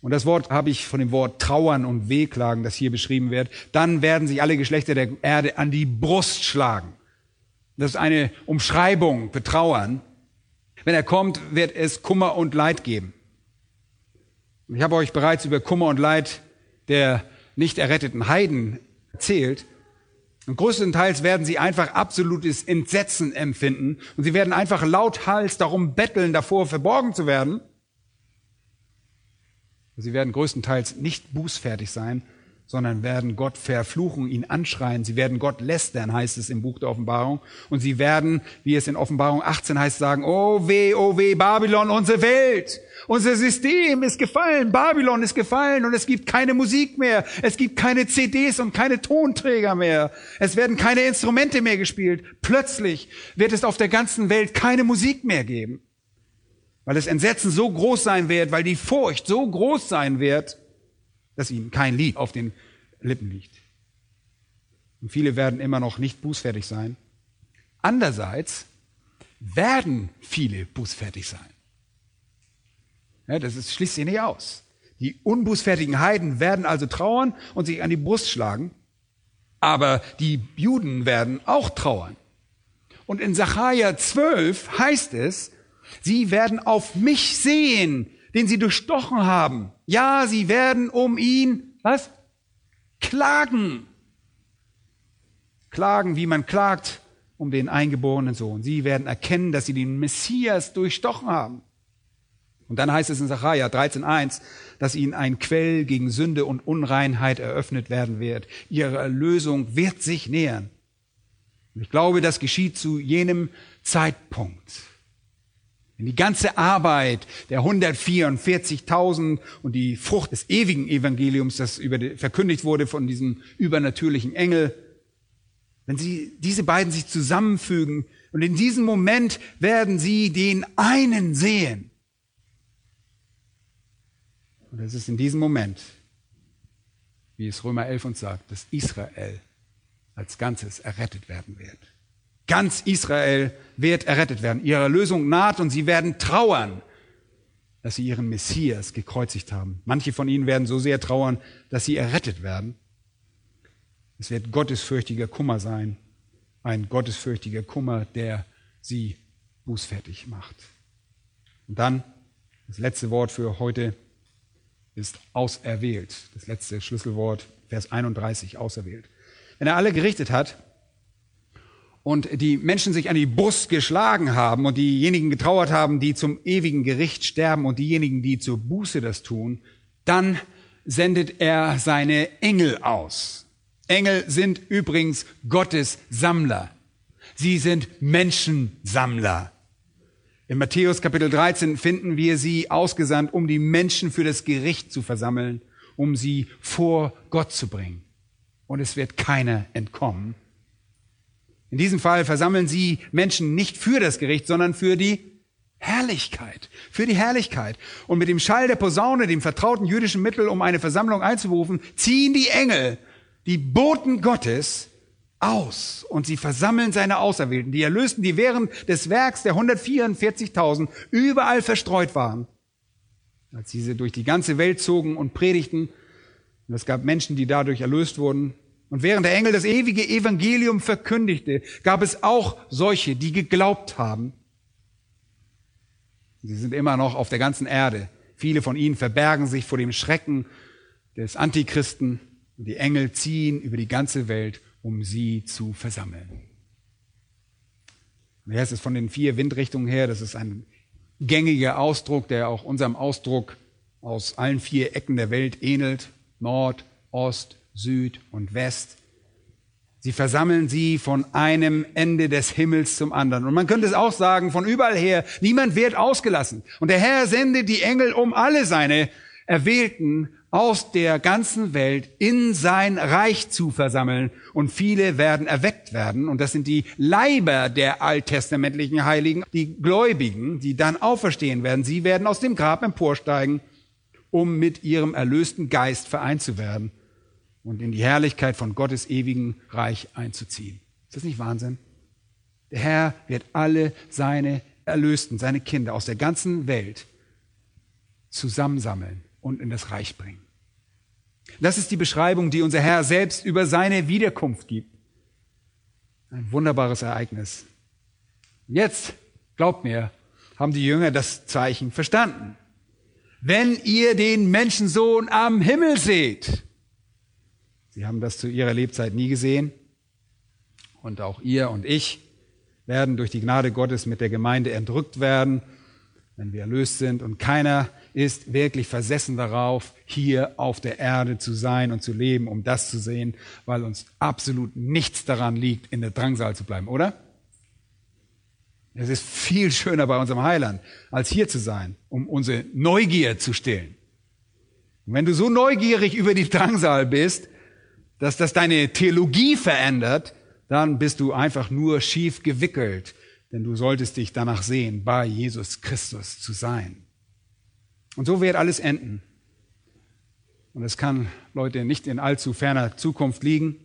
Und das Wort habe ich von dem Wort Trauern und Wehklagen, das hier beschrieben wird. Dann werden sich alle Geschlechter der Erde an die Brust schlagen. Das ist eine Umschreibung für Trauern. Wenn er kommt, wird es Kummer und Leid geben. Ich habe euch bereits über Kummer und Leid der nicht erretteten Heiden erzählt. Und größtenteils werden sie einfach absolutes Entsetzen empfinden und sie werden einfach lauthals darum betteln, davor verborgen zu werden. Sie werden größtenteils nicht bußfertig sein, sondern werden Gott verfluchen, ihn anschreien. Sie werden Gott lästern, heißt es im Buch der Offenbarung. Und sie werden, wie es in Offenbarung 18 heißt, sagen, oh weh, oh weh, Babylon, unsere Welt, unser System ist gefallen, Babylon ist gefallen und es gibt keine Musik mehr, es gibt keine CDs und keine Tonträger mehr, es werden keine Instrumente mehr gespielt. Plötzlich wird es auf der ganzen Welt keine Musik mehr geben, weil das Entsetzen so groß sein wird, weil die Furcht so groß sein wird, dass ihnen kein Lied auf den Lippen liegt. Und viele werden immer noch nicht bußfertig sein. Andererseits werden viele bußfertig sein. Ja, das ist, schließt sich nicht aus. Die unbußfertigen Heiden werden also trauern und sich an die Brust schlagen, aber die Juden werden auch trauern. Und in Sacharja 12 heißt es, sie werden auf mich sehen, den sie durchstochen haben. Ja, sie werden um ihn, was? Klagen. Klagen, wie man klagt um den eingeborenen Sohn. Sie werden erkennen, dass sie den Messias durchstochen haben. Und dann heißt es in Sacharja 13.1, dass ihnen ein Quell gegen Sünde und Unreinheit eröffnet werden wird. Ihre Erlösung wird sich nähern. Und ich glaube, das geschieht zu jenem Zeitpunkt. Wenn die ganze Arbeit der 144.000 und die Frucht des ewigen Evangeliums, das über verkündigt wurde von diesem übernatürlichen Engel, wenn sie, diese beiden sich zusammenfügen und in diesem Moment werden sie den einen sehen. Und es ist in diesem Moment, wie es Römer 11 uns sagt, dass Israel als Ganzes errettet werden wird. Ganz Israel wird errettet werden. Ihre Erlösung naht und sie werden trauern, dass sie ihren Messias gekreuzigt haben. Manche von ihnen werden so sehr trauern, dass sie errettet werden. Es wird gottesfürchtiger Kummer sein, ein gottesfürchtiger Kummer, der sie bußfertig macht. Und dann das letzte Wort für heute ist auserwählt. Das letzte Schlüsselwort, Vers 31, auserwählt. Wenn er alle gerichtet hat, und die Menschen sich an die Brust geschlagen haben und diejenigen getrauert haben, die zum ewigen Gericht sterben und diejenigen, die zur Buße das tun, dann sendet er seine Engel aus. Engel sind übrigens Gottes Sammler. Sie sind Menschensammler. In Matthäus Kapitel 13 finden wir sie ausgesandt, um die Menschen für das Gericht zu versammeln, um sie vor Gott zu bringen. Und es wird keiner entkommen, in diesem Fall versammeln sie Menschen nicht für das Gericht, sondern für die Herrlichkeit, für die Herrlichkeit. Und mit dem Schall der Posaune, dem vertrauten jüdischen Mittel, um eine Versammlung einzuberufen, ziehen die Engel, die Boten Gottes, aus und sie versammeln seine Auserwählten, die Erlösten, die während des Werks der 144.000 überall verstreut waren. Als diese durch die ganze Welt zogen und predigten, und es gab Menschen, die dadurch erlöst wurden, und während der Engel das ewige Evangelium verkündigte, gab es auch solche, die geglaubt haben. Sie sind immer noch auf der ganzen Erde. Viele von ihnen verbergen sich vor dem Schrecken des Antichristen und die Engel ziehen über die ganze Welt, um sie zu versammeln. Und hier ist es von den vier Windrichtungen her, das ist ein gängiger Ausdruck, der auch unserem Ausdruck aus allen vier Ecken der Welt ähnelt. Nord, Ost, Süd und West. Sie versammeln sie von einem Ende des Himmels zum anderen. Und man könnte es auch sagen, von überall her, niemand wird ausgelassen. Und der Herr sendet die Engel, um alle seine Erwählten aus der ganzen Welt in sein Reich zu versammeln und viele werden erweckt werden und das sind die Leiber der alttestamentlichen Heiligen, die Gläubigen, die dann auferstehen werden. Sie werden aus dem Grab emporsteigen, um mit ihrem erlösten Geist vereint zu werden und in die Herrlichkeit von Gottes ewigen Reich einzuziehen. Ist das nicht Wahnsinn? Der Herr wird alle seine Erlösten, seine Kinder aus der ganzen Welt zusammensammeln und in das Reich bringen. Das ist die Beschreibung, die unser Herr selbst über seine Wiederkunft gibt. Ein wunderbares Ereignis. Jetzt, glaubt mir, haben die Jünger das Zeichen verstanden. Wenn ihr den Menschensohn am Himmel seht, sie haben das zu ihrer Lebzeit nie gesehen, und auch ihr und ich werden durch die Gnade Gottes mit der Gemeinde entrückt werden, wenn wir erlöst sind, und keiner ist wirklich versessen darauf, hier auf der Erde zu sein und zu leben, um das zu sehen, weil uns absolut nichts daran liegt, in der Drangsal zu bleiben, oder? Es ist viel schöner bei unserem Heiland, als hier zu sein, um unsere Neugier zu stillen. Und wenn du so neugierig über die Drangsal bist, dass das deine Theologie verändert, dann bist du einfach nur schief gewickelt, denn du solltest dich danach sehen, bei Jesus Christus zu sein. Und so wird alles enden. Und es kann, Leute, nicht in allzu ferner Zukunft liegen.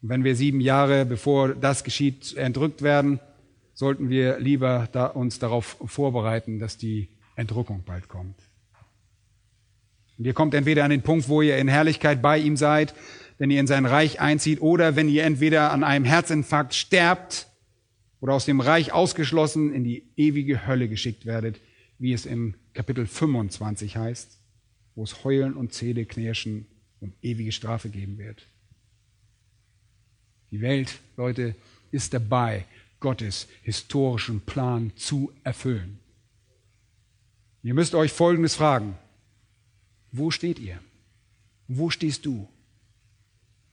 Und wenn wir sieben Jahre, bevor das geschieht, entrückt werden, sollten wir lieber da uns darauf vorbereiten, dass die Entrückung bald kommt. Und ihr kommt entweder an den Punkt, wo ihr in Herrlichkeit bei ihm seid, wenn ihr in sein Reich einzieht, oder wenn ihr entweder an einem Herzinfarkt sterbt oder aus dem Reich ausgeschlossen in die ewige Hölle geschickt werdet, wie es im Kapitel 25 heißt, wo es Heulen und Zähneknirschen und ewige Strafe geben wird. Die Welt, Leute, ist dabei, Gottes historischen Plan zu erfüllen. Ihr müsst euch Folgendes fragen. Wo steht ihr? Wo stehst du?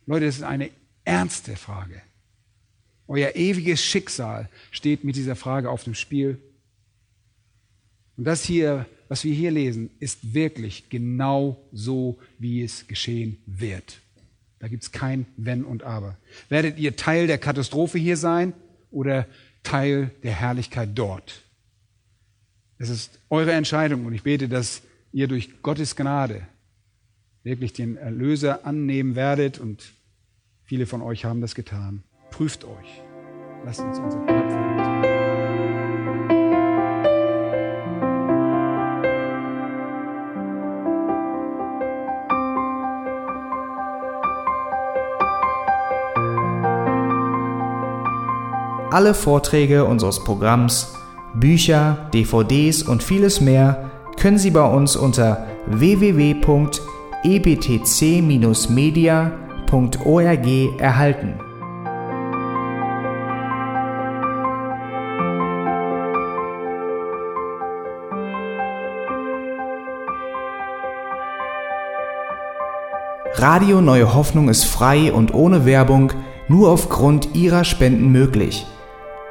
Leute, das ist eine ernste Frage. Euer ewiges Schicksal steht mit dieser Frage auf dem Spiel. Und das hier, was wir hier lesen, ist wirklich genau so, wie es geschehen wird. Da gibt es kein Wenn und Aber. Werdet ihr Teil der Katastrophe hier sein oder Teil der Herrlichkeit dort? Es ist eure Entscheidung und ich bete, dass ihr durch Gottes Gnade wirklich den Erlöser annehmen werdet und viele von euch haben das getan. Prüft euch. Lasst uns unser Herz Alle Vorträge unseres Programms, Bücher, DVDs und vieles mehr können Sie bei uns unter www.ebtc-media.org erhalten. Radio Neue Hoffnung ist frei und ohne Werbung nur aufgrund Ihrer Spenden möglich.